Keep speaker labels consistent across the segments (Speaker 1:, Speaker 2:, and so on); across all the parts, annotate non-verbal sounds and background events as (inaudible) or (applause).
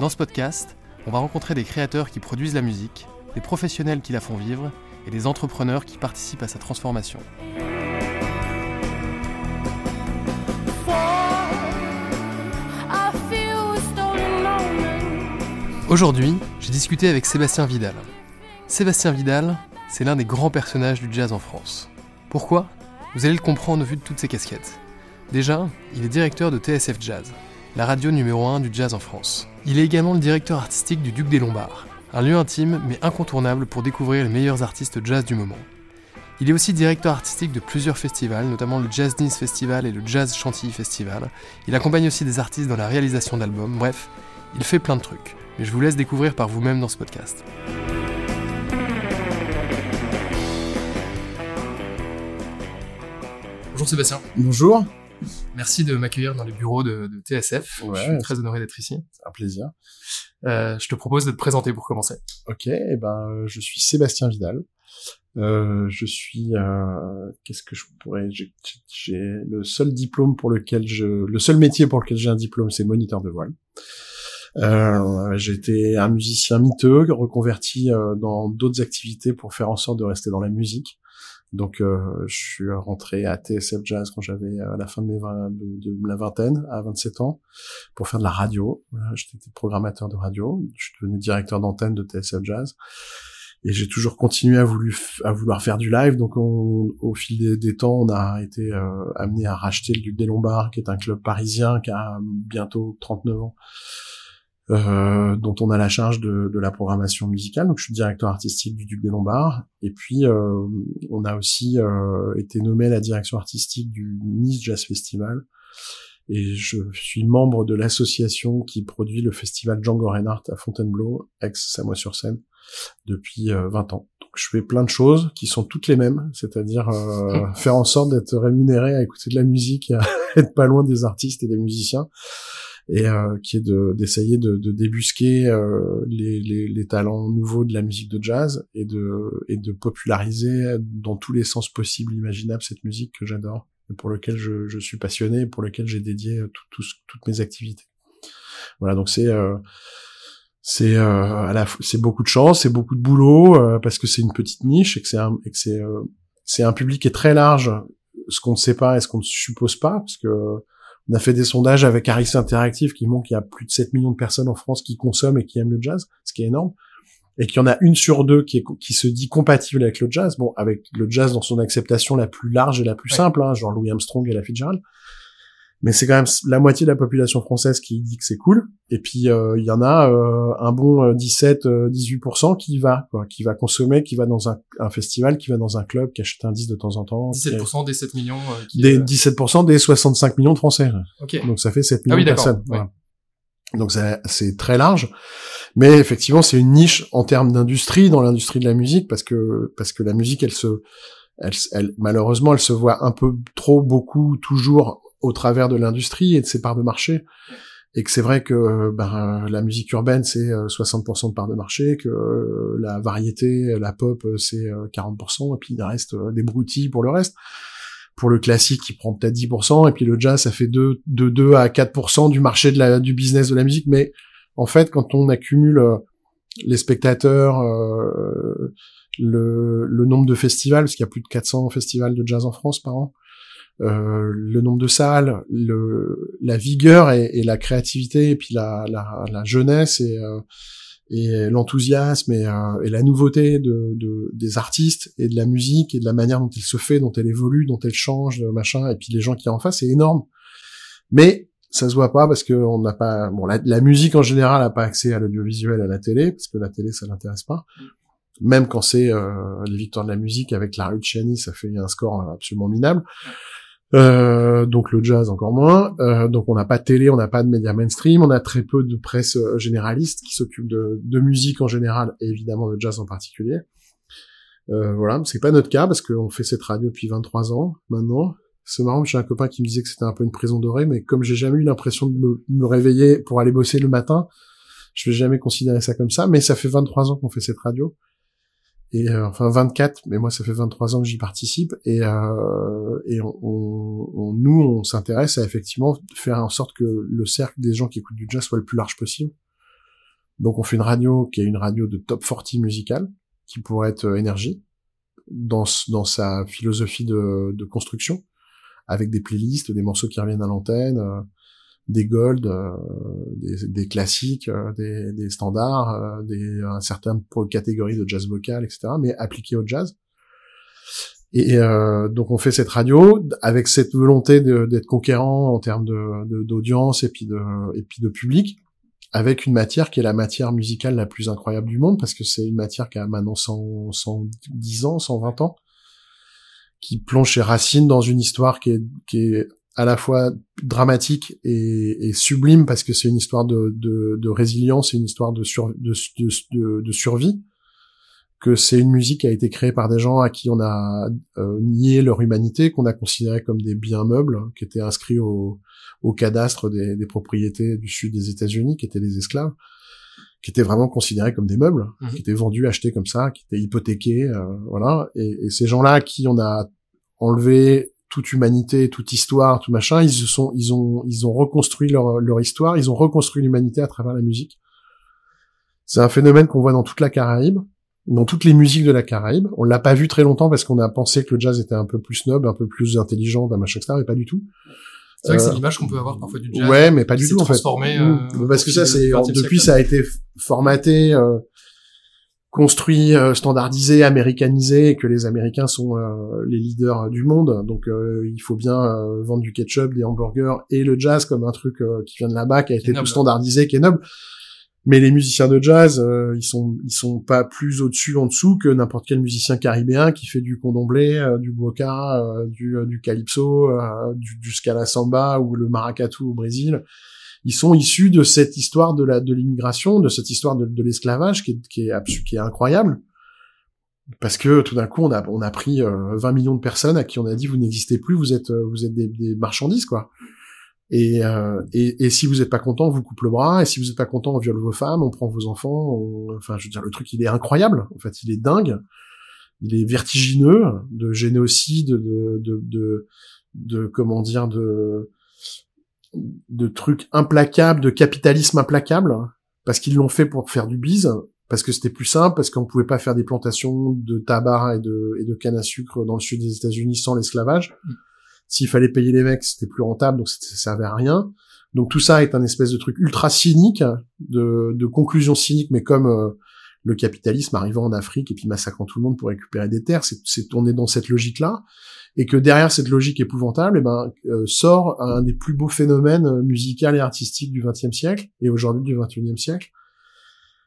Speaker 1: Dans ce podcast, on va rencontrer des créateurs qui produisent la musique, des professionnels qui la font vivre et des entrepreneurs qui participent à sa transformation. Aujourd'hui, j'ai discuté avec Sébastien Vidal. Sébastien Vidal, c'est l'un des grands personnages du jazz en France. Pourquoi? Vous allez le comprendre au vu de toutes ses casquettes. Déjà, il est directeur de TSF Jazz, la radio numéro 1 du jazz en France. Il est également le directeur artistique du Duc des Lombards, un lieu intime mais incontournable pour découvrir les meilleurs artistes jazz du moment. Il est aussi directeur artistique de plusieurs festivals, notamment le Jazz Nice Festival et le Jazz Chantilly Festival. Il accompagne aussi des artistes dans la réalisation d'albums, bref, il fait plein de trucs. Mais je vous laisse découvrir par vous-même dans ce podcast. Bonjour Sébastien,
Speaker 2: Bonjour,
Speaker 1: merci de m'accueillir dans les bureaux de, de TSF.
Speaker 2: Ouais.
Speaker 1: Je suis très honoré d'être ici.
Speaker 2: c'est un plaisir.
Speaker 1: Euh, je te propose de te présenter pour commencer.
Speaker 2: Ok, eh ben je suis Sébastien Vidal. Euh, je suis, euh, qu'est-ce que je pourrais, j'ai le seul diplôme pour lequel je, le seul métier pour lequel j'ai un diplôme, c'est moniteur de voile. Euh, j'ai été un musicien miteux, reconverti euh, dans d'autres activités pour faire en sorte de rester dans la musique. Donc, euh, je suis rentré à TSF Jazz quand j'avais euh, à la fin de, mes vingt- de, de la vingtaine, à 27 ans, pour faire de la radio. J'étais programmateur de radio. Je suis devenu directeur d'antenne de TSF Jazz. Et j'ai toujours continué à, voulu, à vouloir faire du live. Donc, on- au fil des, des temps, on a été euh, amené à racheter le Duc des Lombards, qui est un club parisien qui a bientôt 39 ans, euh, dont on a la charge de, de la programmation musicale. Donc, je suis directeur artistique du Duc des Lombards. Et puis, euh, on a aussi euh, été nommé à la direction artistique du Nice Jazz Festival. Et je suis membre de l'association qui produit le festival Django Reinhardt à Fontainebleau, ex-Samois-sur-Seine, depuis euh, 20 ans. Donc je fais plein de choses qui sont toutes les mêmes, c'est-à-dire euh, faire en sorte d'être rémunéré à écouter de la musique et à (laughs) être pas loin des artistes et des musiciens, et euh, qui est de d'essayer de, de débusquer euh, les, les, les talents nouveaux de la musique de jazz et de et de populariser dans tous les sens possibles imaginables cette musique que j'adore et pour lequel je, je suis passionné et pour lequel j'ai dédié euh, tout- toutes mes activités. Voilà, donc c'est euh, euh, beaucoup de chance, c'est beaucoup de boulot euh, parce que c'est une petite niche et que c'est un et euh, c'est un public qui est très large, ce qu'on ne sait pas et ce qu'on ne suppose pas parce que on a fait des sondages avec Harris Interactive qui montrent qu'il y a plus de 7 millions de personnes en France qui consomment et qui aiment le jazz, ce qui est énorme et qu'il y en a une sur deux qui, est, qui se dit compatible avec le jazz, bon, avec le jazz dans son acceptation la plus large et la plus
Speaker 1: Ouais.
Speaker 2: simple, hein, genre Louis Armstrong et la Fitzgerald. Mais c'est quand même la moitié de la population française qui dit que c'est cool. Et puis euh, il y en a euh, un bon euh, 17-18% qui va, quoi, qui va consommer, qui va dans un, un festival, qui va dans un club, qui achète un disque de temps en temps. qui-
Speaker 1: 17% des 7 millions euh, qui...
Speaker 2: des
Speaker 1: euh,
Speaker 2: 17% des 65 millions de Français.
Speaker 1: Ok.
Speaker 2: Donc ça fait 7
Speaker 1: Ah
Speaker 2: millions
Speaker 1: oui,
Speaker 2: de personnes.
Speaker 1: ouais.
Speaker 2: Voilà. Donc ça- c'est très large, mais effectivement c'est une niche en termes d'industrie dans l'industrie de la musique parce que parce que la musique elle se elle, elle malheureusement elle se voit un peu trop beaucoup toujours au travers de l'industrie et de ses parts de marché. Et que c'est vrai que ben, la musique urbaine c'est euh, 60% de parts de marché, que euh, la variété, la pop euh, c'est euh, 40%, et puis il reste euh, des broutilles pour le reste. Pour le classique qui prend peut-être 10%, et puis le jazz ça fait 2, de 2 à 4% du marché de la, du business de la musique, mais en fait quand on accumule euh, les spectateurs, euh, le, le nombre de festivals, parce qu'il y a plus de 400 festivals de jazz en France par an, euh, le nombre de salles, le, la vigueur et, et la créativité, et puis la, la, la jeunesse et, euh, et l'enthousiasme et, euh, et, la nouveauté de, de, des artistes et de la musique et de la manière dont elle se fait, dont elle évolue, dont elle change, machin, et puis les gens qui en face, c'est énorme. Mais ça se voit pas parce que on n'a pas, bon, la, musique en général n'a pas accès à l'audiovisuel, à la télé, parce que la télé ça l'intéresse pas. Même quand c'est euh, les victoires de la musique avec la Luciani, ça fait un score absolument minable. Euh, donc le jazz encore moins. Euh, donc on n'a pas de télé, on n'a pas de médias mainstream, on a très peu de presse euh, généraliste qui s'occupe de, de, musique en général et évidemment de jazz en particulier. Euh, voilà, c'est pas notre cas parce qu'on fait cette radio depuis 23 ans maintenant. C'est marrant, j'ai un copain qui me disait que c'était un peu une prison dorée, mais comme j'ai jamais eu l'impression de me, réveiller pour aller bosser le matin, je vais jamais considérer ça comme ça. Mais ça fait 23 ans qu'on fait cette radio et euh, enfin 24 mais moi ça fait 23 ans que j'y participe. Et euh, et on, on, nous on s'intéresse à effectivement faire en sorte que le cercle des gens qui écoutent du jazz soit le plus large possible. Donc on fait une radio qui est une radio de top 40 musicale qui pourrait être euh, énergie dans dans sa philosophie de, de construction avec des playlists des morceaux qui reviennent à l'antenne euh, des golds, euh, des, des, classiques, euh, des, des, standards, euh, des un certain catégories de jazz vocal, etc. Mais appliquées au jazz. Et donc on fait cette radio avec cette volonté d'être conquérant en termes de d'audience et puis de et puis de public, avec une matière qui est la matière musicale la plus incroyable du monde parce que c'est une matière qui a maintenant 100, 110 ans, 120 ans, qui plonge ses racines dans une histoire qui est, qui est à la fois dramatique et, et sublime parce que c'est une histoire de, de, de résilience, c'est une histoire de, sur, de, de, de, survie, que c'est une musique qui a été créée par des gens à qui on a euh, nié leur humanité, qu'on a considéré comme des biens meubles, qui étaient inscrits au, au cadastre des, des propriétés du sud des États-Unis, qui étaient les esclaves qui étaient vraiment considérés comme des meubles, mhm. qui étaient vendus, achetés comme ça, qui étaient hypothéqués, euh, voilà. Et, et ces gens-là à qui on a enlevé toute humanité, toute histoire, tout machin, ils se sont, ils ont, ils ont reconstruit leur, leur histoire, ils ont reconstruit l'humanité à travers la musique. C'est un phénomène qu'on voit dans toute la Caraïbe, dans toutes les musiques de la Caraïbe. On l'a pas vu très longtemps parce qu'on a pensé que le jazz était un peu plus snob, un peu plus intelligent, d'un machin, etc., mais pas du tout.
Speaker 1: C'est vrai que c'est euh, l'image qu'on peut avoir parfois du jazz.
Speaker 2: Ouais, mais pas du tout en fait.
Speaker 1: Euh,
Speaker 2: parce que ça, c'est depuis ça a été formaté. Euh, construit, euh, standardisé, américanisé, que les Américains sont euh, les leaders du monde. Donc euh, il faut bien vendre du ketchup, des hamburgers et le jazz comme un truc qui vient de là-bas, qui a été tout standardisé, qui est noble. Mais les musiciens de jazz, ils sont ils sont pas plus au-dessus en dessous que n'importe quel musicien caribéen qui fait du condomblé, du boca, du, du calypso, du, du scala samba ou le maracatu au Brésil ils sont issus de cette histoire de la de l'immigration, de cette histoire de, de l'esclavage qui est qui est, qui est incroyable. Parce que tout d'un coup, on a on a pris 20 euh, millions de personnes à qui on a dit vous n'existez plus, vous êtes euh, vous êtes des, des marchandises quoi. Et, euh, et, et si vous n'êtes pas content, on vous coupe le bras. Et si vous n'êtes pas content, on viole vos femmes, on prend vos enfants. Enfin, je veux dire, le truc, il est incroyable. En fait, il est dingue. Il est vertigineux de génocide, de, de, de, de comment dire, de de trucs implacables, de capitalisme implacable, parce qu'ils l'ont fait pour faire du bise, parce que c'était plus simple, parce qu'on pouvait pas faire des plantations de tabac et de, et de canne à sucre dans le sud des États-Unis sans l'esclavage. Mm. S'il fallait payer les mecs, c'était plus rentable, donc ça servait à rien. Donc tout ça est un espèce de truc ultra cynique, de, de conclusion cynique, mais comme euh, le capitalisme arrivant en Afrique et puis massacrant tout le monde pour récupérer des terres, c'est tourné dans cette logique-là et que derrière cette logique épouvantable, eh ben, euh, sort un des plus beaux phénomènes euh, musicaux et artistiques du XXe siècle, et aujourd'hui du XXIe siècle,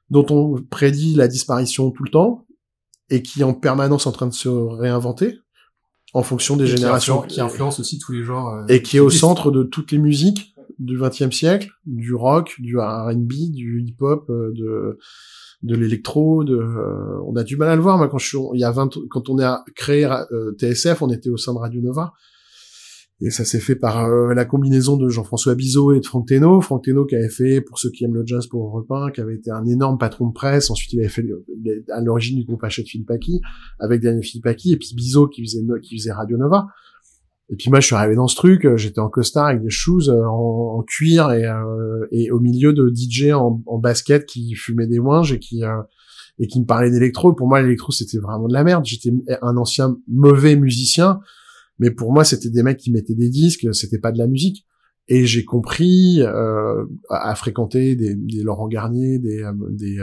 Speaker 2: dont on prédit la disparition tout le temps, et qui est en permanence en train de se réinventer, en fonction des générations.
Speaker 1: Qui influence, aussi tous les genres.
Speaker 2: Euh, et qui est au centre de toutes les musiques du XXe siècle, du rock, du R&B, du hip-hop, de de l'électro, de, euh, on a du mal à le voir. Moi, quand je suis, il y a 20, quand on a créé euh, TSF, on était au sein de Radio Nova. Et ça s'est fait par euh, la combinaison de Jean-François Bizot et de Franck Teno. Franck Teno qui avait fait, pour ceux qui aiment le jazz pour Europe 1, qui avait été un énorme patron de presse. Ensuite, il avait fait à l'origine du groupe Hachette Philippaki, avec Daniel Philippaki, et puis Bizot qui faisait, qui faisait Radio Nova. Et puis moi, je suis arrivé dans ce truc, euh, j'étais en costard avec des shoes euh, en, cuir et, euh, et au milieu de DJ en, en, basket qui fumait des ouinges et qui et qui me parlait d'électro. Pour moi, l'électro c'était vraiment de la merde. J'étais un ancien mauvais musicien, mais pour moi, c'était des mecs qui mettaient des disques, c'était pas de la musique. Et j'ai compris euh, à, fréquenter des, des Laurent Garnier, des des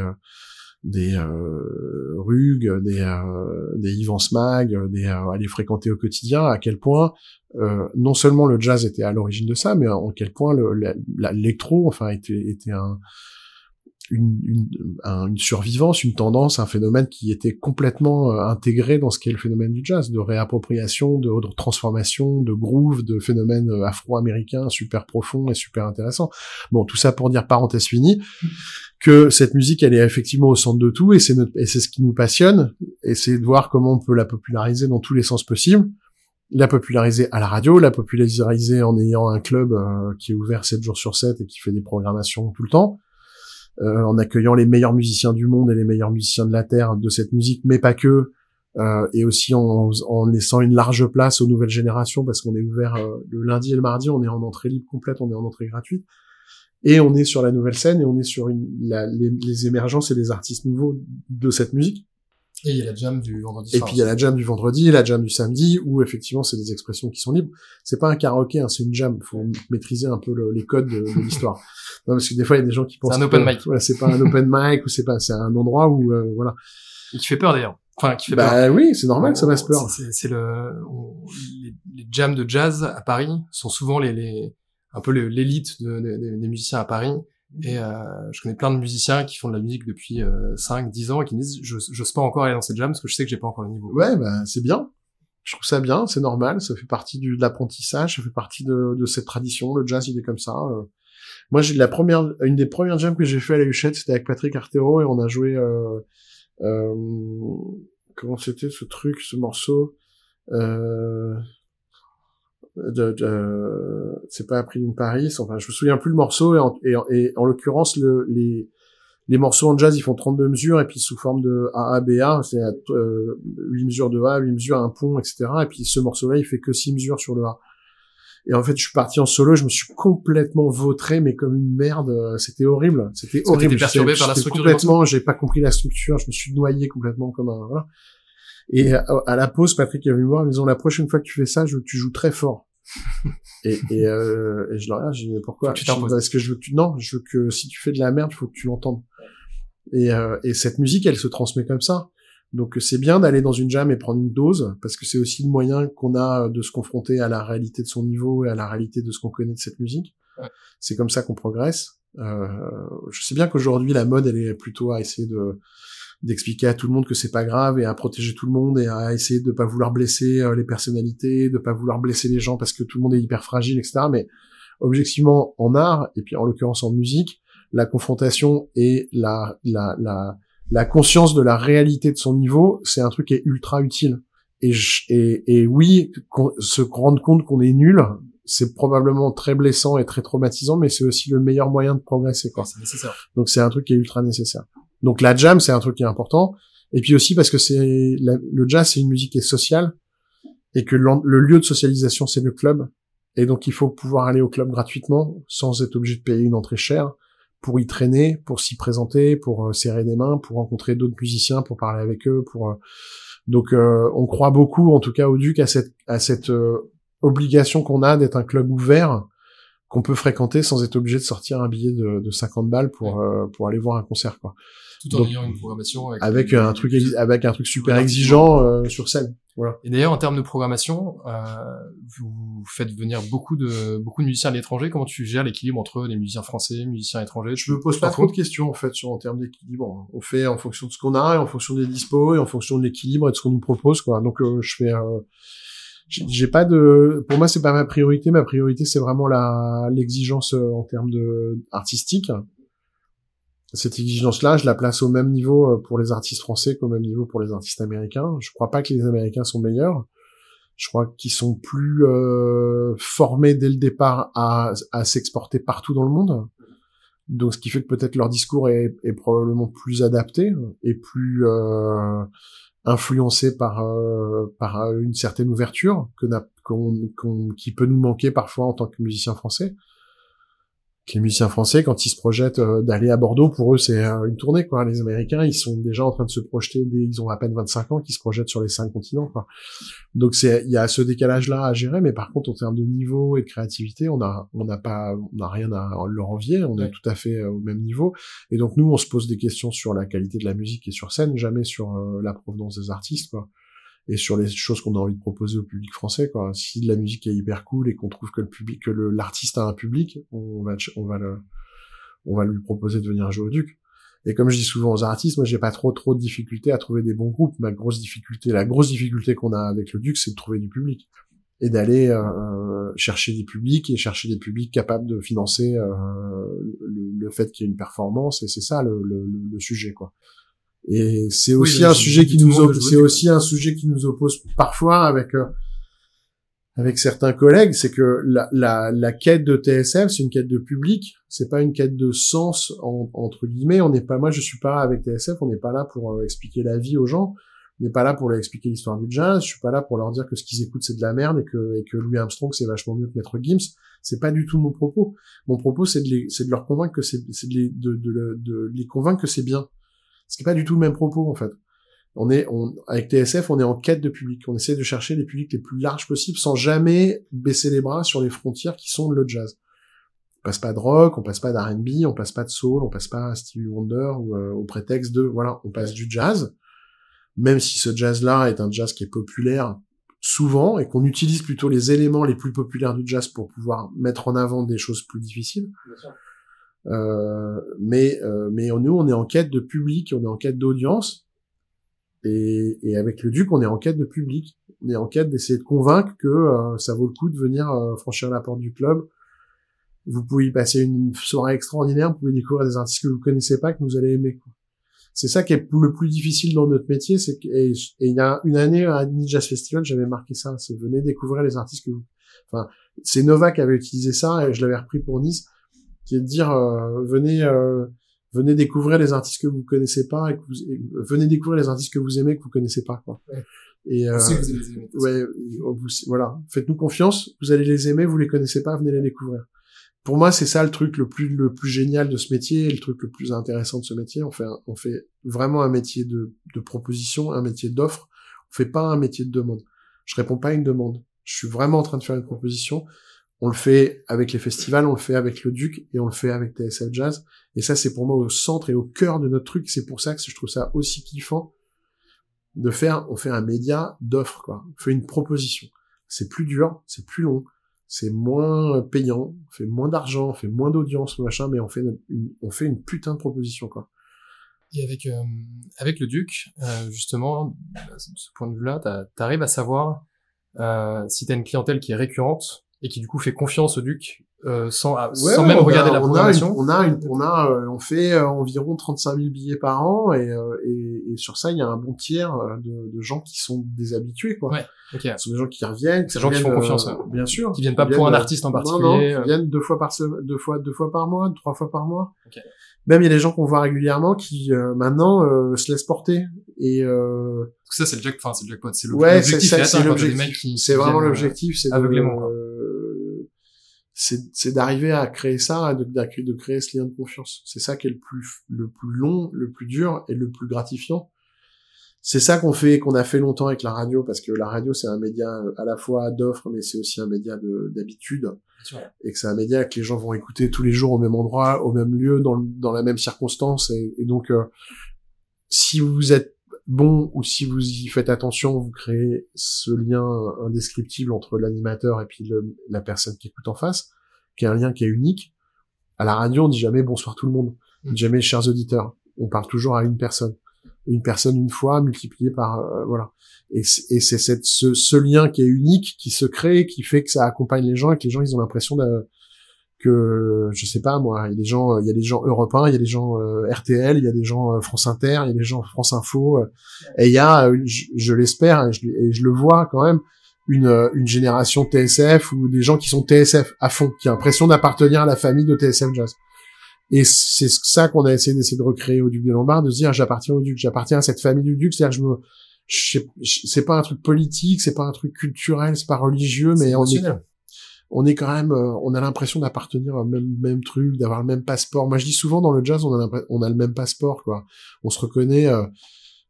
Speaker 2: des euh, Rug, des, euh, des Yvan Smag, des, à les fréquenter au quotidien, à quel point euh, non seulement le jazz était à l'origine de ça, mais en quel point l'électro, enfin, était, était un, une, une, une, survivance, une tendance, un phénomène qui était complètement euh, intégré dans ce qu'est le phénomène du jazz, de réappropriation, de, de transformation, de groove, de phénomènes euh, afro-américains super profonds et super intéressants. Bon, tout ça pour dire parenthèse finie, que cette musique, elle est effectivement au centre de tout, et c'est et c'est ce qui nous passionne, et c'est de voir comment on peut la populariser dans tous les sens possibles. La populariser à la radio, la populariser en ayant un club euh, qui est ouvert 7 jours sur 7 et qui fait des programmations tout le temps, euh, en accueillant les meilleurs musiciens du monde et les meilleurs musiciens de la terre de cette musique, mais pas que, euh, et aussi en, en, laissant une large place aux nouvelles générations parce qu'on est ouvert le lundi et le mardi, on est en entrée libre complète, on est en entrée gratuite, et on est sur la nouvelle scène et on est sur une, les, les émergences et les artistes nouveaux de cette musique.
Speaker 1: Et il y a la jam du vendredi.
Speaker 2: Et puis il y a la jam du vendredi, la jam du samedi, où effectivement c'est des expressions qui sont libres. C'est pas un karaoké, hein, c'est une jam. Faut maîtriser un peu les codes de, l'histoire. (laughs) non, parce que des fois il y a des gens qui pensent.
Speaker 1: C'est un open mic.
Speaker 2: Voilà, c'est pas un open mic ou c'est pas, c'est un endroit où euh, voilà.
Speaker 1: Et qui fait peur d'ailleurs. Enfin, qui fait
Speaker 2: bah,
Speaker 1: peur.
Speaker 2: oui, c'est normal que ça fasse peur.
Speaker 1: C'est le les, les, jams de jazz à Paris sont souvent les, les un peu l'élite des musiciens à Paris et euh, je connais plein de musiciens qui font de la musique depuis euh, 5, 10 ans et qui me disent je j'ose pas encore aller dans cette jam parce que je sais que j'ai pas encore le niveau.
Speaker 2: Ouais, bah c'est bien. Je trouve ça bien, c'est normal, ça fait partie du, de l'apprentissage, ça fait partie de, de, cette tradition. Le jazz, il est comme ça. Euh. Moi, j'ai la première, une des premières jams que j'ai fait à la Huchette, c'était avec Patrick Artero et on a joué. Euh, euh comment c'était ce truc, ce morceau euh, de, de c'est pas appris une Paris enfin je me souviens plus le morceau et en, et, et en l'occurrence le, les les morceaux en jazz ils font 32 mesures et puis sous forme de AABA c'est euh, 8 mesures de A 8 mesures un pont etc et puis ce morceau là il fait que 6 mesures sur le A. Et en fait je suis parti en solo je me suis complètement vautré mais comme une merde c'était horrible c'était horrible
Speaker 1: perturbé par la structure
Speaker 2: complètement j'ai pas compris la structure je me suis noyé complètement comme un voilà et à, la pause, Patrick est venu me voir en me disant la prochaine fois que tu fais ça, je veux que tu joues très fort. (laughs) et, et, euh, et je leur ai dit pourquoi? Est-ce que je veux que tu non, je veux que si tu fais de la merde, il faut que tu l'entendes. Et, euh, et cette musique, elle se transmet comme ça. Donc c'est bien d'aller dans une jam et prendre une dose parce que c'est aussi le moyen qu'on a de se confronter à la réalité de son niveau et à la réalité de ce qu'on connaît de cette musique. C'est comme ça qu'on progresse. Euh, je sais bien qu'aujourd'hui la mode elle est plutôt à essayer de d'expliquer à tout le monde que c'est pas grave et à protéger tout le monde et à essayer de pas vouloir blesser euh, les personnalités, de pas vouloir blesser les gens parce que tout le monde est hyper fragile, etc. Mais objectivement, en art et puis en l'occurrence en musique, la confrontation et la la la la conscience de la réalité de son niveau, c'est un truc qui est ultra utile. Et, et, et oui, se rendre compte qu'on est nul, c'est probablement très blessant et très traumatisant, mais c'est aussi le meilleur moyen de progresser. Quoi. Donc c'est un truc qui est ultra nécessaire. Donc la jam, c'est un truc qui est important. Et puis aussi parce que c'est le jazz, c'est une musique qui est sociale et que le lieu de socialisation, c'est le club. Et donc il faut pouvoir aller au club gratuitement sans être obligé de payer une entrée chère pour y traîner, pour s'y présenter, pour euh, serrer des mains, pour rencontrer d'autres musiciens, pour parler avec eux, pour euh, donc euh, on croit beaucoup, en tout cas au Duc, à cette à cette obligation qu'on a d'être un club ouvert qu'on peut fréquenter sans être obligé de sortir un billet de, de 50 balles pour pour aller voir un concert quoi
Speaker 1: tout en ayant une programmation
Speaker 2: avec, un truc avec un truc super exigeant euh, sur scène. Voilà.
Speaker 1: Et d'ailleurs en termes de programmation, euh, vous faites venir beaucoup de beaucoup de musiciens à l'étranger. Comment tu gères l'équilibre entre les musiciens français, musiciens étrangers?
Speaker 2: Je me pose pas trop de questions en fait sur en termes d'équilibre. On fait en fonction de ce qu'on a, et en fonction des dispos, et en fonction de l'équilibre et de ce qu'on nous propose quoi. Donc euh, je fais euh, j'ai pas de pour moi c'est pas ma priorité ma priorité c'est vraiment la l'exigence euh, en termes de artistique cette exigence-là, je la place au même niveau euh, pour les artistes français qu'au même niveau pour les artistes américains. Je crois pas que les Américains sont meilleurs. Je crois qu'ils sont plus euh, formés dès le départ à, à s'exporter partout dans le monde. Donc, ce qui fait que peut-être leur discours est, est, probablement plus adapté et plus euh, influencé par euh, par une certaine ouverture que qu'on, qui peut nous manquer parfois en tant que musicien français les musiciens français, quand ils se projettent euh, d'aller à Bordeaux, pour eux, c'est euh, une tournée, quoi. Les Américains, ils sont déjà en train de se projeter, dès, ils ont à peine 25 ans, qu'ils se projettent sur les cinq continents, quoi. Donc c'est, il y a ce décalage-là à gérer, mais par contre, en termes de niveau et de créativité, on a, on n'a pas, on n'a rien à leur envier, on est tout à fait euh, au même niveau. Et donc nous, on se pose des questions sur la qualité de la musique est sur scène, jamais sur euh, la provenance des artistes, quoi. Et sur les choses qu'on a envie de proposer au public français, quoi. Si de la musique est hyper cool et qu'on trouve que le public, que l'artiste a un public, on va, on va le, on va lui proposer de venir jouer au Duc. Et comme je dis souvent aux artistes, moi j'ai pas trop trop de difficultés à trouver des bons groupes. Ma grosse difficulté, la grosse difficulté qu'on a avec le Duc, c'est de trouver du public et d'aller euh, chercher des publics et chercher des publics capables de financer euh, le, le fait qu'il y ait une performance. Et c'est ça le, le, le sujet quoi. Et c'est
Speaker 1: Oui,
Speaker 2: aussi un sujet qui nous op- c'est aussi un sujet qui nous oppose parfois avec euh, avec certains collègues, c'est que la, la, la quête de TSF, c'est une quête de public, c'est pas une quête de sens en- entre guillemets. On n'est pas, moi je suis pas avec TSF, on n'est pas là pour euh, expliquer la vie aux gens, on n'est pas là pour leur expliquer l'histoire du jazz, je suis pas là pour leur dire que ce qu'ils écoutent c'est de la merde et que et que Louis Armstrong c'est vachement mieux que Maître Gims. C'est pas du tout mon propos. Mon propos c'est de les, de leur convaincre que c'est, de les, de, de, de les convaincre que c'est bien. Ce qui est pas du tout le même propos en fait. On est, on, avec TSF, on est en quête de public. On essaie de chercher les publics les plus larges possibles sans jamais baisser les bras sur les frontières qui sont le jazz. On passe pas de rock, on passe pas d'R&B, on passe pas de soul, on passe pas à Stevie Wonder ou euh, au prétexte de, voilà, on passe du jazz. Même si ce jazz-là est un jazz qui est populaire souvent et qu'on utilise plutôt les éléments les plus populaires du jazz pour pouvoir mettre en avant des choses plus difficiles. Mais euh, mais nous on est en quête de public, on est en quête d'audience et, et avec le Duc on est en quête de public, on est en quête d'essayer de convaincre que euh, ça vaut le coup de venir euh, franchir la porte du club. Vous pouvez y passer une soirée extraordinaire, vous pouvez découvrir des artistes que vous connaissez pas que vous allez aimer. C'est ça qui est le plus difficile dans notre métier, c'est et et il y a une année à Jazz Festival j'avais marqué ça, c'est venez découvrir les artistes que vous, enfin c'est Nova qui avait utilisé ça et je l'avais repris pour Nice qui est de dire euh, venez euh, venez découvrir les artistes que vous connaissez pas et que vous et venez découvrir les artistes que vous aimez que vous connaissez pas quoi.
Speaker 1: Ouais.
Speaker 2: Et euh,
Speaker 1: vous aimer.
Speaker 2: ouais, vous- voilà, faites-nous confiance, vous allez les aimer, vous les connaissez pas, venez les découvrir. Pour moi, c'est ça le truc le plus le plus génial de ce métier, le truc le plus intéressant de ce métier. On fait on fait vraiment un métier de de proposition, un métier d'offre. On fait pas un métier de demande. Je réponds pas à une demande. Je suis vraiment en train de faire une proposition. On le fait avec les festivals, on le fait avec le Duc et on le fait avec TSF Jazz. Et ça, c'est pour moi au centre et au cœur de notre truc. C'est pour ça que je trouve ça aussi kiffant de faire, on fait un média d'offre, quoi. On fait une proposition. C'est plus dur, c'est plus long, c'est moins payant, on fait moins d'argent, on fait moins d'audience, machin, mais on fait une, on fait une putain de proposition, quoi.
Speaker 1: Et avec euh, avec le Duc, euh, justement, de ce point de vue-là, t'arrives à savoir euh, si t'as une clientèle qui est récurrente et qui du coup fait confiance au Duc euh, sans sans même
Speaker 2: on a-
Speaker 1: regarder la
Speaker 2: on
Speaker 1: programmation.
Speaker 2: A une, on a, une, on a, euh, on fait euh, environ 35 000 billets par an et, euh, et, et sur ça, il y a un bon tiers de, de gens qui sont des habitués, quoi.
Speaker 1: Ouais. Ok.
Speaker 2: Ce sont des gens qui reviennent,
Speaker 1: Des gens qui font confiance,
Speaker 2: euh, bien sûr.
Speaker 1: Qui viennent pas
Speaker 2: Qui
Speaker 1: pour un artiste en
Speaker 2: Non, non,
Speaker 1: particulier.
Speaker 2: qui
Speaker 1: euh.
Speaker 2: viennent deux fois par semaine, deux fois, deux fois par mois, trois fois par mois.
Speaker 1: Ok.
Speaker 2: Même il y a des gens qu'on voit régulièrement qui euh, maintenant euh, se laissent porter et euh,
Speaker 1: Parce que ça, c'est le jack, enfin, c'est le jackpot, c'est le-
Speaker 2: ouais, c'est
Speaker 1: l'objectif.
Speaker 2: c'est l'objectif. vraiment l'objectif, c'est
Speaker 1: aveuglément,
Speaker 2: c'est d'arriver à créer ça, de, de, créer ce lien de confiance. C'est ça qui est le plus le plus long, le plus dur et le plus gratifiant. C'est ça qu'on fait, qu'on a fait longtemps avec la radio, parce que la radio c'est un média euh, à la fois d'offres, mais c'est aussi un média de- d'habitude et que c'est un média que les gens vont écouter tous les jours au même endroit, au même lieu, dans, le- dans la même circonstance. Et, et donc, euh, si vous êtes bon ou si vous y faites attention, vous créez ce lien indescriptible entre l'animateur et puis le- la personne qui écoute en face, qui est un lien qui est unique. À la radio, on dit jamais bonsoir tout le monde, on dit jamais chers auditeurs. On parle toujours à une personne, une personne une fois multipliée par euh, voilà. Et c'est ce lien qui est unique, qui se crée, qui fait que ça accompagne les gens et que les gens ils ont l'impression de, que je sais pas moi, il y a des gens, il y a des gens européens, il y a des gens euh, RTL, il y a des gens euh, France Inter, il y a des gens France Info, euh, et il y a, euh, je, je l'espère et je, et je le vois quand même, une, euh, une génération TSF ou des gens qui sont TSF à fond, qui ont l'impression d'appartenir à la famille de TSF Jazz. Et c'est ça qu'on a essayé d'essayer de recréer au Duc des Lombards, de se dire j'appartiens au Duc, j'appartiens à cette famille du Duc, c'est-à-dire je me, c'est pas un truc politique, c'est pas un truc culturel, c'est pas religieux, mais on est. on est quand même, euh, on a l'impression d'appartenir au même, même truc, d'avoir le même passeport. Moi, je dis souvent dans le jazz, on a, on a le même passeport, quoi. On se reconnaît. euh,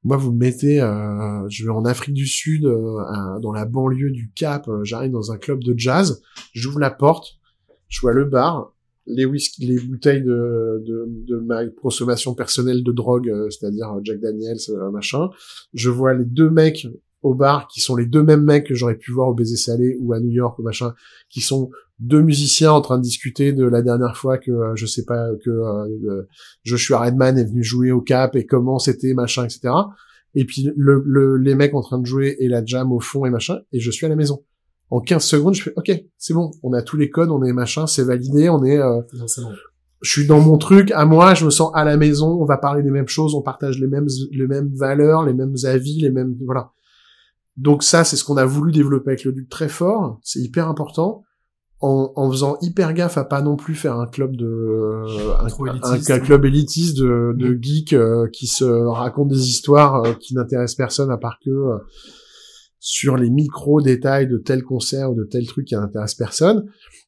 Speaker 2: moi, vous me mettez, euh, je vais en Afrique du Sud, euh, dans la banlieue du Cap, euh, j'arrive dans un club de jazz, j'ouvre la porte, je vois le bar, les whisky, les bouteilles de, de, de ma consommation personnelle de drogue, euh, c'est-à-dire Jack Daniels, machin. Je vois les deux mecs au bar qui sont les deux mêmes mecs que j'aurais pu voir au Baiser Salé ou à New York ou machin, qui sont deux musiciens en train de discuter de la dernière fois que euh, je sais pas que euh, Joshua Redman est venu jouer au Cap et comment c'était machin etc. Et puis le, le- les mecs en train de jouer et la jam au fond et machin et je suis à la maison. En 15 secondes, je fais OK, c'est bon, on a tous les codes, on est machin, c'est validé, on est euh,
Speaker 1: Non, c'est bon.
Speaker 2: je suis dans mon truc, à moi, je me sens à la maison, on va parler des mêmes choses, on partage les mêmes, les mêmes valeurs, les mêmes avis, les mêmes, voilà. Donc ça, c'est ce qu'on a voulu développer avec le Duc très fort, c'est hyper important, en, en faisant hyper gaffe à pas non plus faire un club de, un, un-
Speaker 1: élitiste.
Speaker 2: un club élitiste de, de geeks euh, qui se racontent des histoires euh, qui n'intéressent personne à part que euh, sur les micro détails de tel concert ou de tel truc qui n'intéresse personne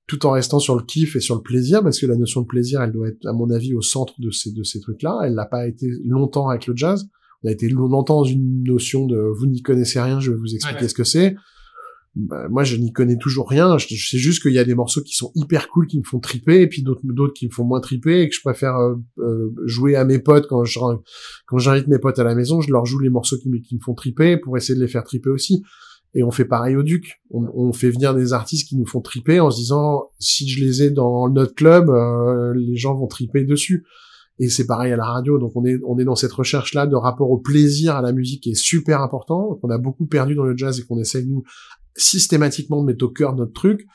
Speaker 2: tout en restant sur le kiff et sur le plaisir, parce que la notion de plaisir, elle doit être, à mon avis, au centre de ces, de ces trucs-là. Elle n'a pas été longtemps avec le jazz. On a été longtemps dans une notion de vous n'y connaissez rien, je vais vous expliquer
Speaker 1: Ouais.
Speaker 2: ce que c'est. Bah, moi, je n'y connais toujours rien. Je, je sais juste qu'il y a des morceaux qui sont hyper cool, qui me font triper, et puis d'autres, d'autres qui me font moins triper, et que je préfère euh, euh, jouer à mes potes quand je quand j'invite mes potes à la maison, je leur joue les morceaux qui, me- qui me font triper pour essayer de les faire triper aussi. Et on fait pareil au Duc. On, on fait venir des artistes qui nous font triper en se disant si je les ai dans notre club, euh, les gens vont triper dessus. Et c'est pareil à la radio. Donc on est on est dans cette recherche là de rapport au plaisir à la musique qui est super important qu'on a beaucoup perdu dans le jazz et qu'on essaye nous systématiquement de mettre au cœur notre truc.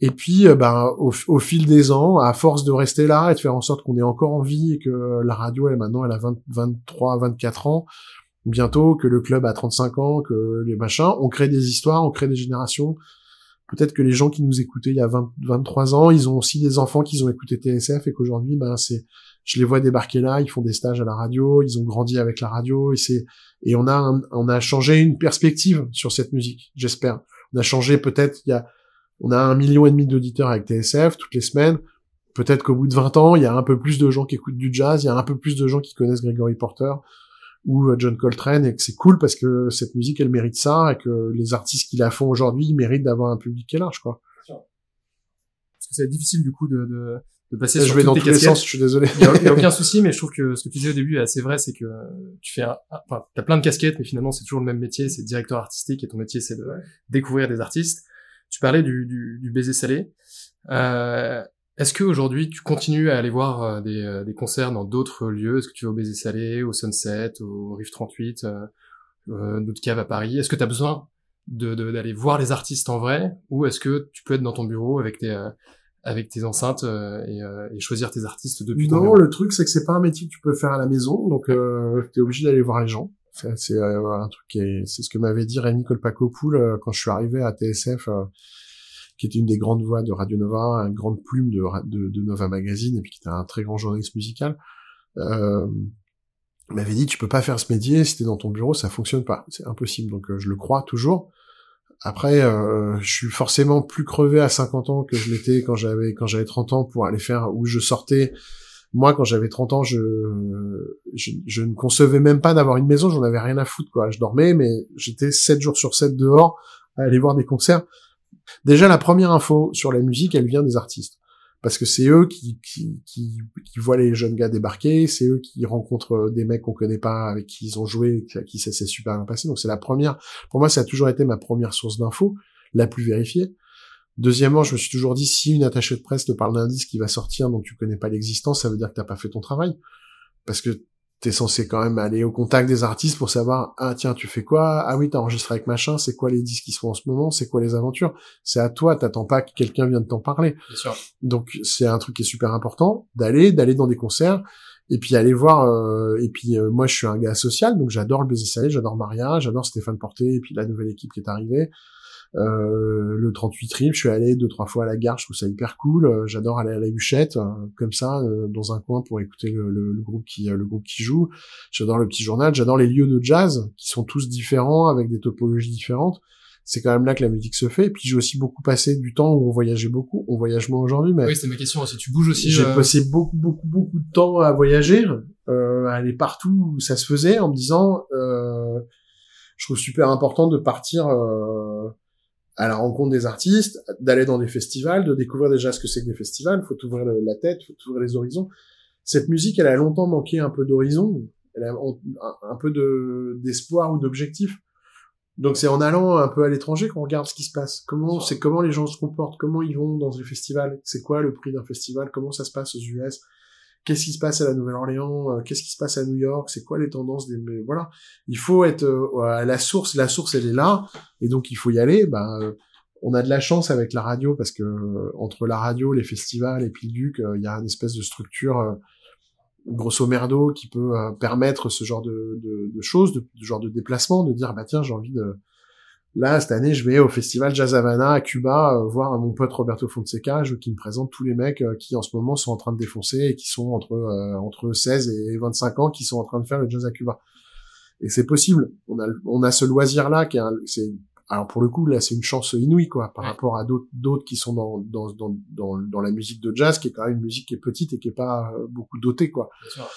Speaker 2: Et puis, euh, ben, au, au fil des ans, à force de rester là et de faire en sorte qu'on ait encore envie et que la radio, elle, maintenant, elle a 20, 23, 24 ans, bientôt, que le club a 35 ans, que les machins, on crée des histoires, on crée des générations. Peut-être que les gens qui nous écoutaient il y a 20, 23 ans, ils ont aussi des enfants qui ont écouté TSF et qu'aujourd'hui, ben, c'est, je les vois débarquer là, ils font des stages à la radio, ils ont grandi avec la radio et c'est, et on a, on a changé une perspective sur cette musique, j'espère. On a changé peut-être, il y a, on a un million et demi d'auditeurs avec TSF toutes les semaines. Peut-être qu'au bout de 20 ans, il y a un peu plus de gens qui écoutent du jazz, il y a un peu plus de gens qui connaissent Gregory Porter ou euh, John Coltrane et que c'est cool parce que cette musique, elle mérite ça et que les artistes qui la font aujourd'hui, méritent d'avoir un public qui est large, quoi.
Speaker 1: Parce que c'est difficile du coup de, de, de passer
Speaker 2: je
Speaker 1: sur
Speaker 2: vais
Speaker 1: toutes
Speaker 2: dans
Speaker 1: tes
Speaker 2: tous les sens, je suis désolé.
Speaker 1: Il y a, (laughs) aucun souci, mais je trouve que ce que tu disais au début est assez vrai, c'est que tu fais un, enfin, t'as plein de casquettes, mais finalement c'est toujours le même métier, c'est directeur artistique et ton métier c'est de découvrir des artistes. Tu parlais du, du, du baiser salé. Euh, est-ce que aujourd'hui tu continues à aller voir euh, des, euh, des concerts dans d'autres lieux? Est-ce que tu vas au baiser salé, au Sunset, au Rive 38, euh, euh, d'autres caves à Paris? Est-ce que tu as besoin de, de- d'aller voir les artistes en vrai, ou est-ce que tu peux être dans ton bureau avec tes euh, avec tes enceintes euh, et, euh, et choisir tes artistes depuis ton
Speaker 2: Non,
Speaker 1: bureau
Speaker 2: le truc, c'est que c'est pas un métier que tu peux faire à la maison, donc euh, t'es obligé d'aller voir les gens. C'est euh, un truc qui est, c'est ce que m'avait dit Rémi Kolpakopoul euh, quand je suis arrivé à TSF, euh, qui était une des grandes voix de Radio Nova, une grande plume de, de, de Nova Magazine, et puis qui était un très grand journaliste musical. Euh, m'avait dit, tu peux pas faire ce métier, si t'es dans ton bureau, ça fonctionne pas. C'est impossible. Donc euh, je le crois toujours. Après, euh, je suis forcément plus crevé à 50 ans que je l'étais quand j'avais quand j'avais 30 ans pour aller faire où je sortais. Moi, quand j'avais 30 ans, je, je je ne concevais même pas d'avoir une maison. J'en avais rien à foutre, quoi. Je dormais, mais j'étais 7 jours sur 7 dehors à aller voir des concerts. Déjà, la première info sur la musique, elle vient des artistes. Parce que c'est eux qui, qui, voient les jeunes gars débarquer, c'est eux qui rencontrent des mecs qu'on connaît pas, avec qui ils ont joué, à qui ça s'est super bien passé. Donc c'est la première, pour moi, ça a toujours été ma première source d'infos, la plus vérifiée. Deuxièmement, je me suis toujours dit, si une attachée de presse te parle d'un disque qui va sortir dont tu connais pas l'existence, ça veut dire que t'as pas fait ton travail. Parce que t'es censé quand même aller au contact des artistes pour savoir, ah tiens, tu fais quoi? Ah oui, t'as enregistré avec machin, c'est quoi les disques qui se font en ce moment? C'est quoi les aventures? C'est à toi, t'attends pas que quelqu'un vienne t'en parler.
Speaker 1: Bien sûr.
Speaker 2: Donc c'est un truc qui est super important d'aller d'aller dans des concerts et puis aller voir euh, et puis euh, moi je suis un gars social donc j'adore le baiser salé, j'adore Maria, j'adore Stéphane Porté et puis la nouvelle équipe qui est arrivée. Euh, le 38 trip, je suis allé deux trois fois à la gare, je trouve ça hyper cool. Euh, j'adore aller à la Huchette euh, comme ça euh, dans un coin pour écouter le, le- le groupe qui le groupe qui joue. J'adore le petit journal, j'adore les lieux de jazz qui sont tous différents avec des topologies différentes. c'est quand même là que la musique se fait. Et puis j'ai aussi beaucoup passé du temps où on voyageait beaucoup. On voyage moins aujourd'hui, mais
Speaker 1: Oui, c'était ma question aussi. Tu bouges aussi.
Speaker 2: j'ai
Speaker 1: euh,
Speaker 2: passé beaucoup, beaucoup, beaucoup de temps à voyager, euh, à aller partout où ça se faisait, en me disant, euh, je trouve super important de partir euh, à la rencontre des artistes, d'aller dans des festivals, de découvrir déjà ce que c'est que des festivals. Faut ouvrir la tête, faut ouvrir les horizons. Cette musique, elle a longtemps manqué un peu d'horizon, elle a un, peu de d'espoir ou d'objectif. Donc c'est en allant un peu à l'étranger qu'on regarde ce qui se passe. Comment c'est comment les gens se comportent, comment ils vont dans les festivals, c'est quoi le prix d'un festival, comment ça se passe aux US, qu'est-ce qui se passe à la Nouvelle-Orléans, euh, qu'est-ce qui se passe à New York, c'est quoi les tendances des voilà. Il faut être euh, à la source, la source elle est là et donc il faut y aller. Bah on a de la chance avec la radio parce que entre la radio, les festivals et puis le Duc, il y a une espèce de structure grosso merdo qui peut permettre ce genre de, de, de choses, de, de genre de déplacement, de dire bah tiens j'ai envie de là cette année je vais au festival Jazz Havana à Cuba euh, voir mon pote Roberto Fonseca je qu'il me présente tous les mecs euh, qui en ce moment sont en train de défoncer et qui sont entre euh, entre 16 et 25 ans qui sont en train de faire le jazz à Cuba et c'est possible on a on a ce loisir là qui est un- alors pour le coup là c'est une chance inouïe quoi par
Speaker 1: Ouais.
Speaker 2: rapport à d'autres d'autres qui sont dans, dans dans dans dans la musique de jazz qui est quand même une musique qui est petite et qui est pas euh, beaucoup dotée quoi
Speaker 1: bien sûr.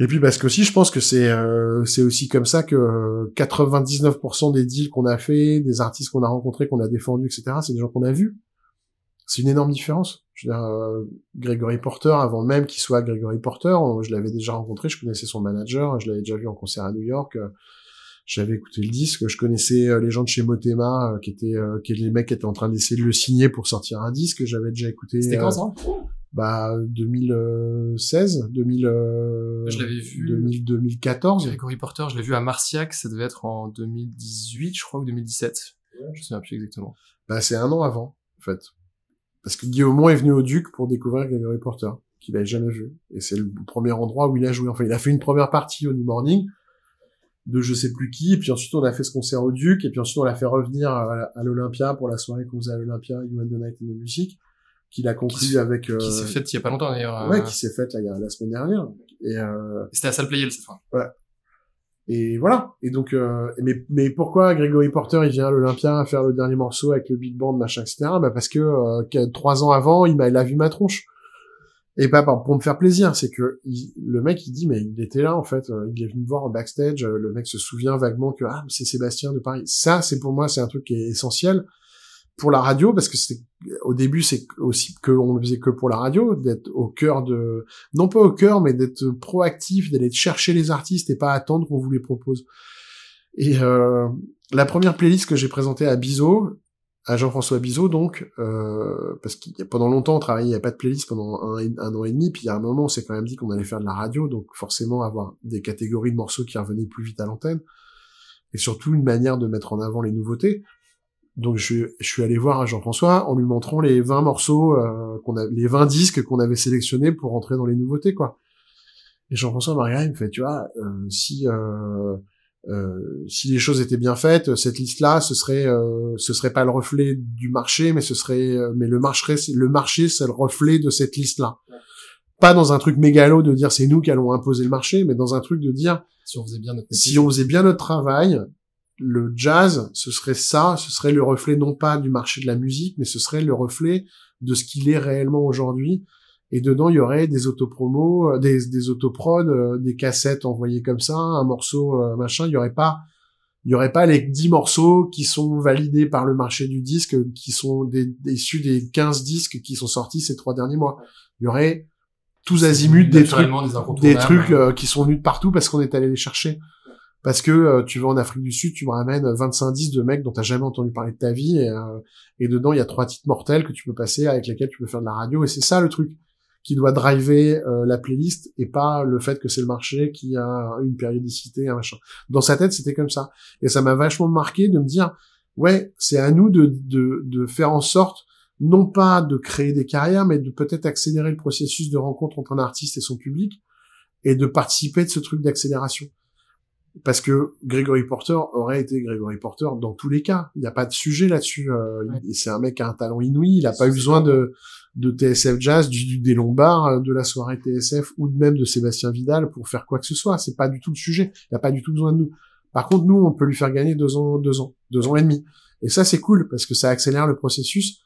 Speaker 2: Et puis parce que aussi, je pense que c'est euh, c'est aussi comme ça que euh, 99% des deals qu'on a fait, des artistes qu'on a rencontrés, qu'on a défendus, etc., c'est des gens qu'on a vus. C'est une énorme différence. Je veux dire, euh, Gregory Porter, avant même qu'il soit Gregory Porter, je l'avais déjà rencontré, je connaissais son manager, je l'avais déjà vu en concert à New York. euh, J'avais écouté le disque, je connaissais euh, les gens de chez Motema, euh, qui étaient, euh, qui les mecs qui étaient en train d'essayer de le signer pour sortir un disque. J'avais déjà écouté.
Speaker 1: C'était
Speaker 2: euh,
Speaker 1: quand ça?
Speaker 2: Bah 2016, 2000, euh,
Speaker 1: Je l'avais vu.
Speaker 2: 2000, 2014.
Speaker 1: Grégory Porter, je l'ai vu à Marciac, ça devait être en 2018, je crois, ou 2017. Je me souviens plus exactement.
Speaker 2: Bah c'est un an avant, en fait. Parce que Guillaume est venu au Duc pour découvrir Gregory Porter, qu'il avait jamais vu. Et c'est le premier endroit où il a joué. Enfin, il a fait une première partie au New Morning de je sais plus qui, et puis ensuite on a fait ce concert au Duc, et puis ensuite on l'a fait revenir à, à l'Olympia pour la soirée qu'on faisait à l'Olympia, You and the Night in the Music, qu'il a conclu
Speaker 1: Qui
Speaker 2: avec... euh,
Speaker 1: Qui s'est faite il y a pas longtemps d'ailleurs.
Speaker 2: Ouais,
Speaker 1: euh,
Speaker 2: qui s'est faite la semaine dernière. Et, euh,
Speaker 1: C'était à Salle Playel cette fois.
Speaker 2: Et voilà. Et donc, euh, mais, mais pourquoi Gregory Porter il vient à l'Olympia faire le dernier morceau avec le big band machin etc. Bah parce que euh, que trois ans avant il m'a il a vu ma tronche. Et pas pour me faire plaisir, c'est que il- le mec il dit mais il était là en fait, euh, il est venu me voir en backstage, euh, le mec se souvient vaguement que ah c'est Sébastien de Paris. Ça c'est pour moi c'est un truc qui est essentiel pour la radio parce que c'est au début c'est aussi que on le faisait que pour la radio d'être au cœur de non pas au cœur mais d'être proactif d'aller chercher les artistes et pas attendre qu'on vous les propose. Et euh, la première playlist que j'ai présentée à Bizot à Jean-François Bizot donc euh, parce qu'il y a pendant longtemps on travaillait il n'y a pas de playlist pendant un, un an et demi puis il y a un moment on s'est quand même dit qu'on allait faire de la radio donc forcément avoir des catégories de morceaux qui revenaient plus vite à l'antenne et surtout une manière de mettre en avant les nouveautés donc je, je suis allé voir Jean-François en lui montrant les 20 morceaux euh, qu'on a les 20 disques qu'on avait sélectionnés pour rentrer dans les nouveautés quoi. Et Jean-François m'a regardé, il me fait tu vois euh, si euh, euh, si les choses étaient bien faites, cette liste là ce serait euh, ce serait pas le reflet du marché mais ce serait euh, mais le marché le marché c'est le reflet de cette liste là. Pas dans un truc mégalo de dire c'est nous qui allons imposer le marché mais dans un truc de dire
Speaker 1: Si on faisait bien notre
Speaker 2: si on faisait bien notre travail, le jazz, ce serait ça, ce serait le reflet non pas du marché de la musique, mais ce serait le reflet de ce qu'il est réellement aujourd'hui. Et dedans, il y aurait des autopromos, euh, des, des autoprods, euh, des cassettes envoyées comme ça, un morceau, euh, machin. Il y aurait pas, il y aurait pas les 10 morceaux qui sont validés par le marché du disque, qui sont des, issus des 15 disques qui sont sortis ces trois derniers mois. Il y aurait tous azimuts des trucs
Speaker 1: des
Speaker 2: trucs euh, qui sont venus de partout parce qu'on est allé les chercher. Parce que euh, tu vas en Afrique du Sud, tu me ramènes 25 disques de mecs dont t'as jamais entendu parler de ta vie et, euh, et dedans il y a trois titres mortels que tu peux passer avec lesquels tu peux faire de la radio et c'est ça le truc qui doit driver euh, la playlist et pas le fait que c'est le marché qui a une périodicité un machin. Dans sa tête c'était comme ça et ça m'a vachement marqué de me dire ouais c'est à nous de, de de faire en sorte non pas de créer des carrières mais de peut-être accélérer le processus de rencontre entre un artiste et son public et de participer de ce truc d'accélération. Parce que Gregory Porter aurait été Gregory Porter dans tous les cas. Il n'y a pas de sujet là-dessus. Euh,
Speaker 1: Ouais.
Speaker 2: C'est un mec qui a un talent inouï. Il n'a pas eu besoin de, de TSF Jazz, du, des Lombards, euh, de la soirée TSF ou même de Sébastien Vidal pour faire quoi que ce soit. C'est pas du tout le sujet. Il n'a pas du tout besoin de nous. Par contre, nous, on peut lui faire gagner deux ans, deux ans, deux ans et demi. Et ça, c'est cool parce que ça accélère le processus.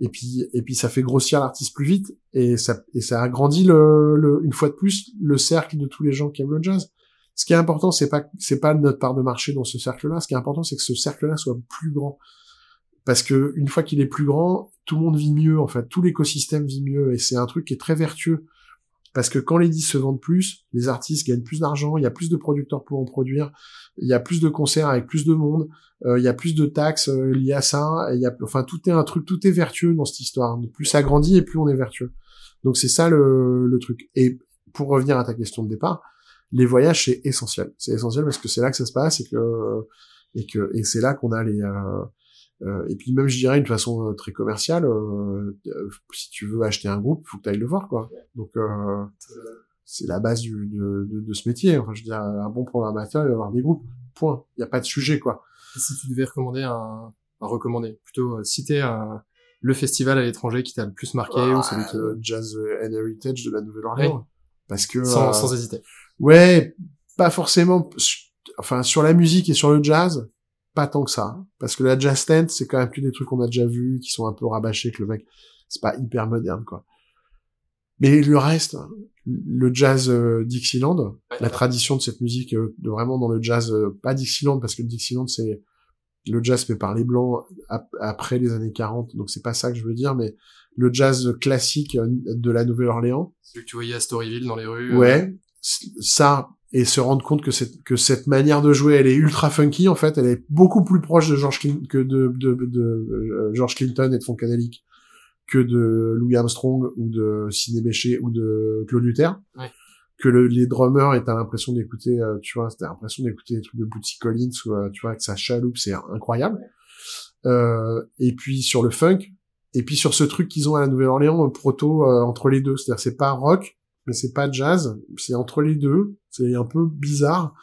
Speaker 2: Et puis, et puis, ça fait grossir l'artiste plus vite et ça, et ça agrandit le, le, une fois de plus, le cercle de tous les gens qui aiment le jazz. Ce qui est important, c'est pas, c'est pas notre part de marché dans ce cercle-là. Ce qui est important, c'est que ce cercle-là soit plus grand. Parce que une fois qu'il est plus grand, tout le monde vit mieux, en fait. Tout l'écosystème vit mieux. Et c'est un truc qui est très vertueux. Parce que quand les disques se vendent plus, les artistes gagnent plus d'argent, il y a plus de producteurs pour en produire, il y a plus de concerts avec plus de monde, euh, il y a plus de taxes euh, liées à ça, il y a, enfin tout est un truc, tout est vertueux dans cette histoire. Plus ça grandit et plus on est vertueux. Donc c'est ça le, le truc. Et pour revenir à ta question de départ, les voyages c'est essentiel. C'est essentiel parce que c'est là que ça se passe et que et que et c'est là qu'on a les euh, euh, et puis même je dirais une façon euh, très commerciale, euh, euh, si tu veux acheter un groupe, faut que tu ailles le voir quoi. Donc c'est la base du, de, de, de, ce métier. Enfin je veux dire un bon programmateur il va avoir des groupes. Point. Il n'y a pas de sujet quoi.
Speaker 1: Et si tu devais recommander un, un recommander, plutôt citer un, le festival à l'étranger qui t'a le plus marqué
Speaker 2: ah,
Speaker 1: ou celui qui...
Speaker 2: Jazz and Heritage de la Nouvelle-Orléans. Parce que
Speaker 1: sans, sans hésiter.
Speaker 2: Ouais, pas forcément. Enfin sur la musique et sur le jazz, pas tant que ça. Parce que la jazz tent, c'est quand même plus des trucs qu'on a déjà vus, qui sont un peu rabâchés, que le mec, c'est pas hyper moderne, quoi. Mais le reste, le jazz euh, Dixieland, ouais, la tradition de cette musique, euh, de vraiment dans le jazz, euh, pas Dixieland, parce que le Dixieland, c'est le jazz fait par les blancs ap après les années 40, donc c'est pas ça que je veux dire, mais le jazz classique euh, de la Nouvelle-Orléans.
Speaker 1: Celui que tu voyais à Storyville dans les rues.
Speaker 2: Ouais, ça, et se rendre compte que cette que cette manière de jouer elle est ultra funky en fait. Elle est beaucoup plus proche de George Clinton que de de, de, de euh, George Clinton et de Funkadelic que de Louis Armstrong ou de Sidney Bechet ou de Claude Luther.
Speaker 1: Ouais.
Speaker 2: que le, les drummers et t'as l'impression d'écouter euh, tu vois t'as l'impression d'écouter des trucs de Bootsy Collins ou euh, tu vois que ça chaloupe c'est incroyable. Euh, et puis sur le funk et puis sur ce truc qu'ils ont à la Nouvelle-Orléans proto entre les deux. C'est-à-dire c'est pas rock mais c'est pas jazz, c'est entre les deux, c'est un peu bizarre.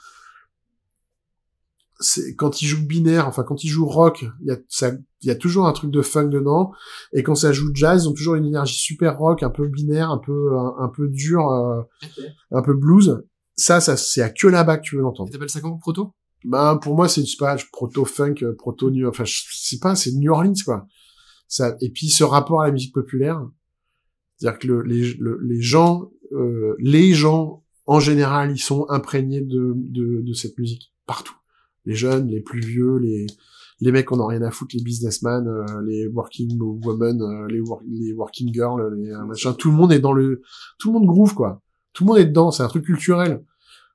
Speaker 2: C'est quand ils jouent binaire, enfin quand ils jouent rock, il y a ça, il y a toujours un truc de funk dedans, et quand ça joue jazz, ils ont toujours une énergie super rock, un peu binaire, un peu un, un peu dur, euh,
Speaker 1: okay.
Speaker 2: un peu blues. Ça, ça c'est à que là-bas que tu veux l'entendre.
Speaker 1: T'appelles ça comment? Proto?
Speaker 2: Ben pour moi c'est pas proto funk, proto new, enfin je sais pas, c'est New Orleans quoi. Ça et puis ce rapport à la musique populaire, c'est-à-dire que le, les, le, les gens euh, les gens, en général, ils sont imprégnés de, de, de, cette musique, partout. Les jeunes, les plus vieux, les, les mecs on a rien à foutre, les businessmen, euh, les working women, euh, les, les working girls, les euh, tout le monde est dans le... Tout le monde groove, quoi. Tout le monde est dedans, c'est un truc culturel.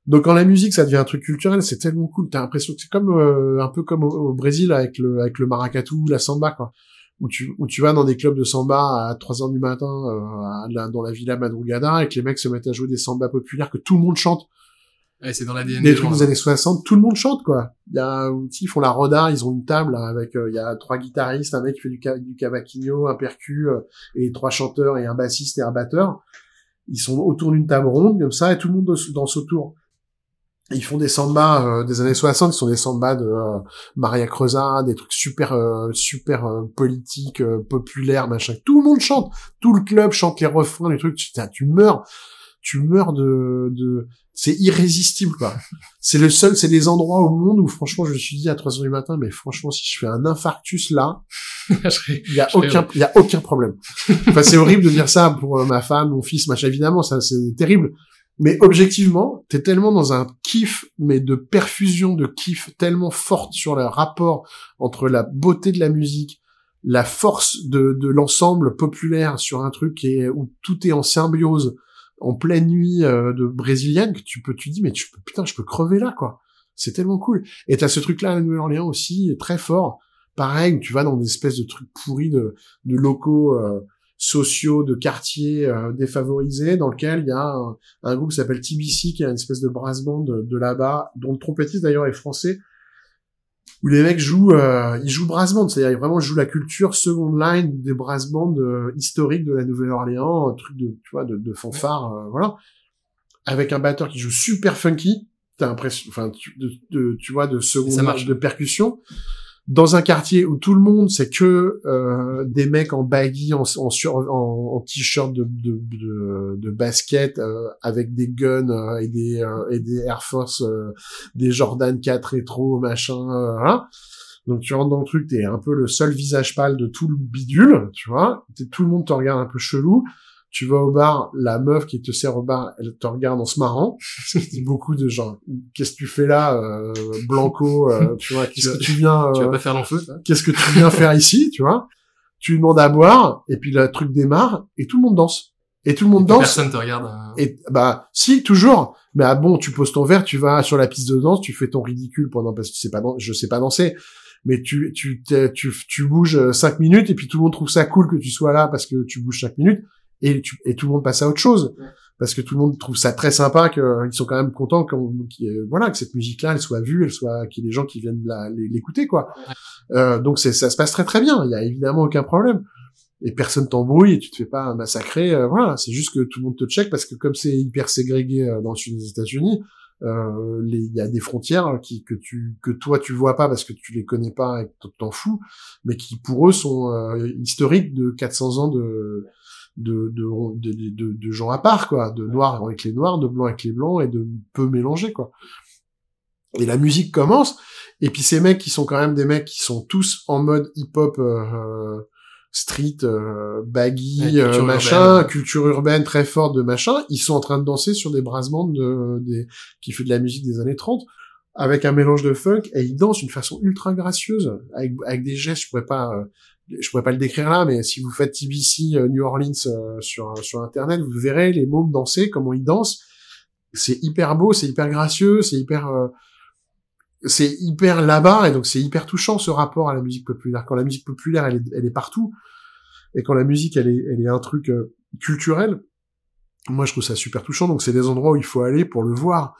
Speaker 2: Donc quand la musique ça devient un truc culturel, c'est tellement cool. T'as l'impression que c'est comme euh, un peu comme au, au, Brésil avec le avec le maracatu, la samba quoi où tu, où tu vas dans des clubs de samba à 3 heures du matin euh, dans la Villa Madrugada et que les mecs se mettent à jouer des samba populaires que tout le monde chante.
Speaker 1: Ouais, c'est dans l'ADN
Speaker 2: des, des trucs des années 60, tout le monde chante quoi. Il y a ils font la roda, ils ont une table avec euh, il y a trois guitaristes, un mec qui fait du, du cavaquinho, un percu euh, et trois chanteurs et un bassiste et un batteur. Ils sont autour d'une table ronde comme ça et tout le monde danse autour ils font des sambas euh, des années 60 qui sont des sambas de euh, Maria Creusa, des trucs super euh, super euh, politiques, euh, populaires, machin. Tout le monde chante, tout le club chante les refrains, les trucs. Tu, tu meurs, tu meurs de, de... c'est irrésistible quoi. (laughs) c'est le seul, c'est des endroits au monde où franchement je me suis dit à 3 heures du matin, mais franchement si je fais un infarctus là, (laughs) il y a aucun, il y a aucun problème. (laughs) enfin c'est horrible de dire ça pour ma femme, mon fils, machin. Évidemment ça c'est terrible. Mais objectivement, t'es tellement dans un kiff, mais de perfusion de kiff tellement forte sur le rapport entre la beauté de la musique, la force de, de l'ensemble populaire sur un truc est, où tout est en symbiose, en pleine nuit euh, de brésilienne, que tu peux, tu dis, mais tu peux, putain, je peux crever là, quoi. C'est tellement cool. Et t'as ce truc-là à Nouvelle-Orléans aussi, très fort. Pareil, tu vas dans des espèces de trucs pourris de, de locaux, euh, sociaux de quartiers euh, défavorisés dans lequel il y a un, un groupe qui s'appelle TBC qui a une espèce de brass band de, de là-bas dont le trompettiste d'ailleurs est français où les mecs jouent euh, ils jouent brass band c'est-à-dire ils vraiment jouent la culture second line des brass bands euh, historiques de la Nouvelle-Orléans un truc de tu vois de, de fanfare euh, voilà. Avec un batteur qui joue super funky t'as l'impression enfin tu, de, de, tu vois de second line de percussion dans un quartier où tout le monde c'est que euh, des mecs en baggy en en, en, t-shirt de, de, de, de basket euh, avec des guns euh, et des euh, et des Air Force euh, des Jordan 4 rétro machin hein. donc tu rentres dans le truc t'es un peu le seul visage pâle de tout le bidule tu vois tout le monde te regarde un peu chelou tu vas au bar, la meuf qui te sert au bar, elle te regarde en se marrant. (laughs) Beaucoup de gens. Qu'est-ce que tu fais là, euh, Blanco euh, Tu vois, qu'est-ce que tu viens
Speaker 1: Tu vas
Speaker 2: euh,
Speaker 1: pas faire l'enfeu,
Speaker 2: qu'est-ce que tu viens faire ici, tu vois? Tu demandes à boire, et puis le truc démarre, et tout le monde danse. Et tout le monde danse.
Speaker 1: Personne te regarde. euh,
Speaker 2: Et bah si toujours. Mais ah bon, tu poses ton verre, tu vas sur la piste de danse, tu fais ton ridicule pendant parce que tu sais pas je sais pas danser. Mais tu tu tu tu bouges euh, cinq minutes et puis tout le monde trouve ça cool que tu sois là parce que tu bouges cinq minutes et tu et tout le monde passe à autre chose
Speaker 1: Ouais.
Speaker 2: parce que tout le monde trouve ça très sympa que euh, sont quand même contents qu'on y ait- voilà que cette musique là elle soit vue, elle soit qu'il y ait des gens qui viennent l'écouter quoi. Euh, donc c'est ça se passe très très bien, il y a évidemment aucun problème et personne t'embrouille et tu te fais pas massacrer. euh, voilà, c'est juste que tout le monde te check parce que comme c'est hyper ségrégué euh, dans le sud des États-Unis, euh, il y a des frontières qui que tu que toi tu vois pas parce que tu les connais pas et que tu t'en fous, mais qui pour eux sont euh, historiques de 400 ans de de, de, de, de, de gens à part, quoi, de noirs avec les noirs, de blancs avec les blancs, et de peu mélangés, quoi. Et la musique commence, et puis ces mecs qui sont quand même des mecs qui sont tous en mode hip-hop euh, street, euh, baggy,
Speaker 1: Ouais, culture
Speaker 2: euh, machin,
Speaker 1: urbaine.
Speaker 2: culture urbaine très forte de machin, ils sont en train de danser sur des brassements de, des, qui fait de la musique des années 30, avec un mélange de funk, et ils dansent d'une façon ultra gracieuse, avec, avec des gestes, je pourrais pas, euh, je pourrais pas le décrire là, mais si vous faites TBC euh, New Orleans euh, sur, sur internet, vous verrez les mômes danser, comment ils dansent, c'est hyper beau, c'est hyper gracieux, c'est hyper, euh, c'est hyper là-bas et donc c'est hyper touchant ce rapport à la musique populaire. Quand la musique populaire elle est, partout et quand la musique elle est, elle est un truc euh, culturel, moi je trouve ça super touchant. Donc c'est des endroits où il faut aller pour le voir.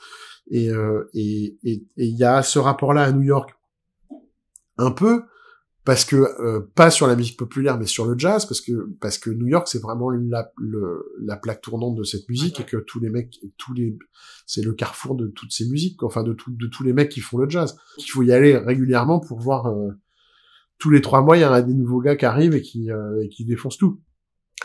Speaker 2: Et euh, et et et il y a ce rapport-là à New York un peu parce que euh, pas sur la musique populaire mais sur le jazz parce que parce que New York c'est vraiment la le, la plaque tournante de cette musique et que tous les mecs tous les c'est le carrefour de toutes ces musiques enfin de tout, de tous les mecs qui font le jazz. Il faut y aller régulièrement pour voir euh, tous les trois mois il y a des nouveaux gars qui arrivent et qui euh, et qui défoncent tout.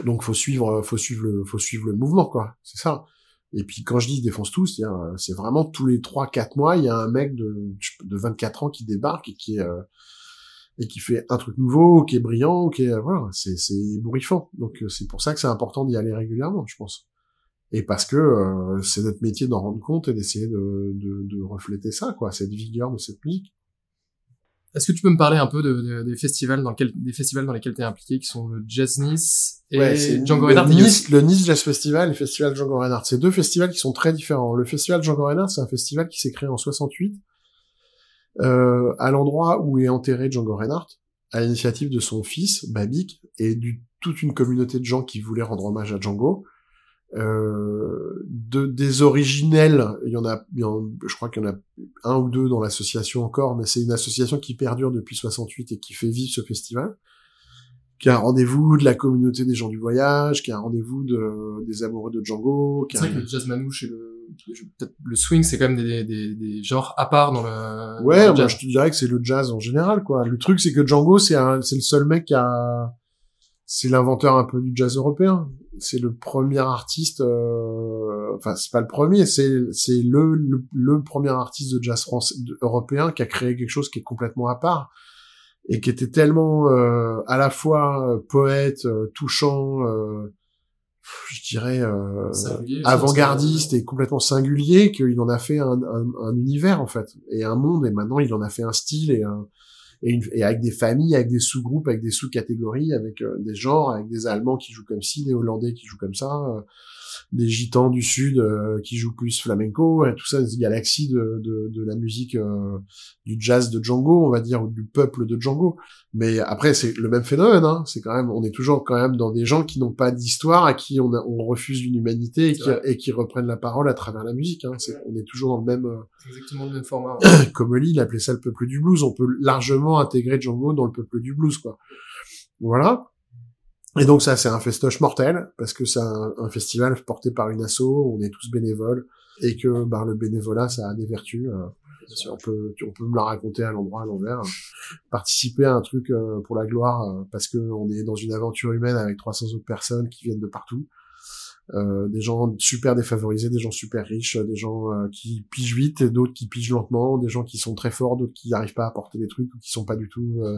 Speaker 2: Donc faut suivre faut suivre le faut suivre le mouvement quoi. C'est ça. Et puis quand je dis défonce tout c'est c'est vraiment tous les trois quatre mois il y a un mec de de 24 ans qui débarque et qui est euh, et qui fait un truc nouveau, qui est brillant, qui est voilà, c'est c'est ébouriffant. Donc euh, c'est pour ça que c'est important d'y aller régulièrement, je pense. Et parce que euh, c'est notre métier d'en rendre compte et d'essayer de, de, de refléter ça, quoi, cette vigueur de cette musique.
Speaker 1: Est-ce que tu peux me parler un peu de, de- des festivals dans lesquels des festivals dans lesquels tu es impliqué, qui sont le Jazz Nice et
Speaker 2: Ouais,
Speaker 1: Django
Speaker 2: le
Speaker 1: Reinhardt aussi-
Speaker 2: Nice, le Nice Jazz Festival et le Festival Django Reinhardt. C'est deux festivals qui sont très différents. Le Festival Django Reinhardt, c'est un festival qui s'est créé en 68 euh, à l'endroit où est enterré Django Reinhardt, à l'initiative de son fils, Babik, et du toute une communauté de gens qui voulaient rendre hommage à Django. Euh, de, des originels, il y en a, il y en- je crois qu'il y en a un ou deux dans l'association encore, mais c'est une association qui perdure depuis 68 et qui fait vivre ce festival qui a un rendez-vous de la communauté des gens du voyage, qui a un rendez-vous de, des amoureux de Django, qui
Speaker 1: C'est vrai que le jazz manouche et le, le swing, c'est quand même des, des, des genres à part dans le,
Speaker 2: Ouais,
Speaker 1: dans le
Speaker 2: moi
Speaker 1: jazz.
Speaker 2: je te dirais que c'est le jazz en général, quoi. Le truc, c'est que Django, c'est un, c'est le seul mec qui a, c'est l'inventeur un peu du jazz européen. C'est le premier artiste, euh, enfin c'est pas le premier, c'est c'est le, le le premier artiste de jazz français européen qui a créé quelque chose qui est complètement à part et qui était tellement euh, à la fois euh, poète, euh, touchant, euh, je dirais euh, avant-gardiste et complètement singulier qu'il en a fait un, un, un univers en fait. Et un monde et maintenant il en a fait un style et un et, une, et avec des familles, avec des sous-groupes, avec des sous-catégories, avec euh, des genres, avec des Allemands qui jouent comme ci, des Hollandais qui jouent comme ça, euh, des Gitans du Sud euh, qui jouent plus flamenco, et tout ça, une galaxie de, de, de la musique euh, du jazz de Django, on va dire, ou du peuple de Django. Mais après, c'est le même phénomène, hein. c'est quand même, on est toujours quand même dans des gens qui n'ont pas d'histoire, à qui on, a- on refuse une humanité et qui, et qui reprennent la parole à travers la musique. Hein. C'est- on est toujours dans le même... euh,
Speaker 1: Exactement le même format. ouais. (coughs)
Speaker 2: Il appelait ça le peuple du blues. On peut largement intégrer Django dans le peuple du blues, quoi. Voilà. Et donc ça, c'est un festoche mortel, parce que c'est un, un festival porté par une asso, on est tous bénévoles, et que bah, le bénévolat, ça a des vertus. euh. on peut, on peut me la raconter à l'endroit, à l'envers. Participer à un truc euh, pour la gloire euh, parce que on est dans une aventure humaine avec 300 autres personnes qui viennent de partout. Euh, des gens super défavorisés, des gens super riches, des gens euh, qui pigent vite, d'autres qui pigent lentement, des gens qui sont très forts, d'autres qui n'arrivent pas à porter des trucs ou qui sont pas du tout. Euh,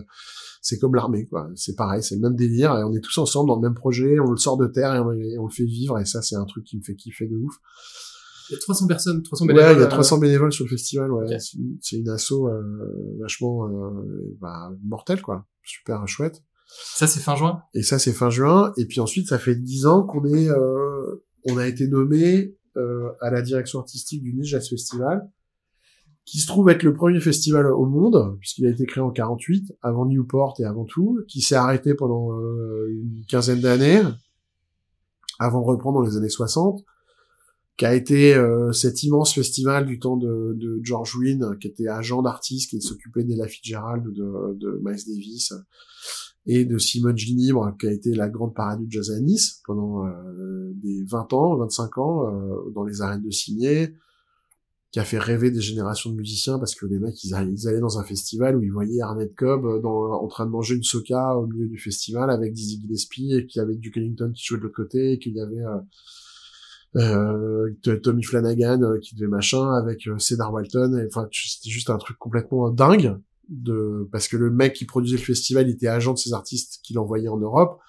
Speaker 2: c'est comme l'armée, quoi. C'est pareil, c'est le même délire et on est tous ensemble dans le même projet, on le sort de terre et on, et on le fait vivre et ça c'est un truc qui me fait kiffer de ouf.
Speaker 1: Il y a 300 personnes, 300
Speaker 2: Ouais,
Speaker 1: bénévoles.
Speaker 2: il y a
Speaker 1: euh,
Speaker 2: 300 bénévoles sur le festival, ouais.
Speaker 1: Ok.
Speaker 2: C'est une- C'est une asso euh, vachement euh, bah, mortelle, quoi. Super chouette.
Speaker 1: Ça, c'est fin juin?
Speaker 2: Et ça, c'est fin juin. Et puis ensuite, ça fait dix ans qu'on est, euh, on a été nommé euh, à la direction artistique du Nice Jazz Festival, qui se trouve être le premier festival au monde, puisqu'il a été créé en 48, avant Newport et avant tout, qui s'est arrêté pendant euh, une quinzaine d'années, avant de reprendre dans les années 60, qui a été euh, cet immense festival du temps de, de George Wynne, qui était agent d'artiste, qui s'occupait d'Ella Fitzgerald, de, de Miles Davis, et de Simone Ginibre, qui a été la grande parade du jazz à Nice pendant euh, des 20 ans, 25 ans, euh, dans les arènes de Cimier, qui a fait rêver des générations de musiciens parce que les mecs, ils allaient, dans un festival où ils voyaient Arnett Cobb euh, dans, en train de manger une soca au milieu du festival avec Dizzy Gillespie et qu'il y avait Duke Ellington qui jouait de l'autre côté et qu'il y avait euh, euh, Tommy Flanagan euh, qui devait machin avec euh, Cedar Walton enfin c'était juste un truc complètement dingue de parce que le mec qui produisait le festival il était agent de ces artistes qu'il envoyait en Europe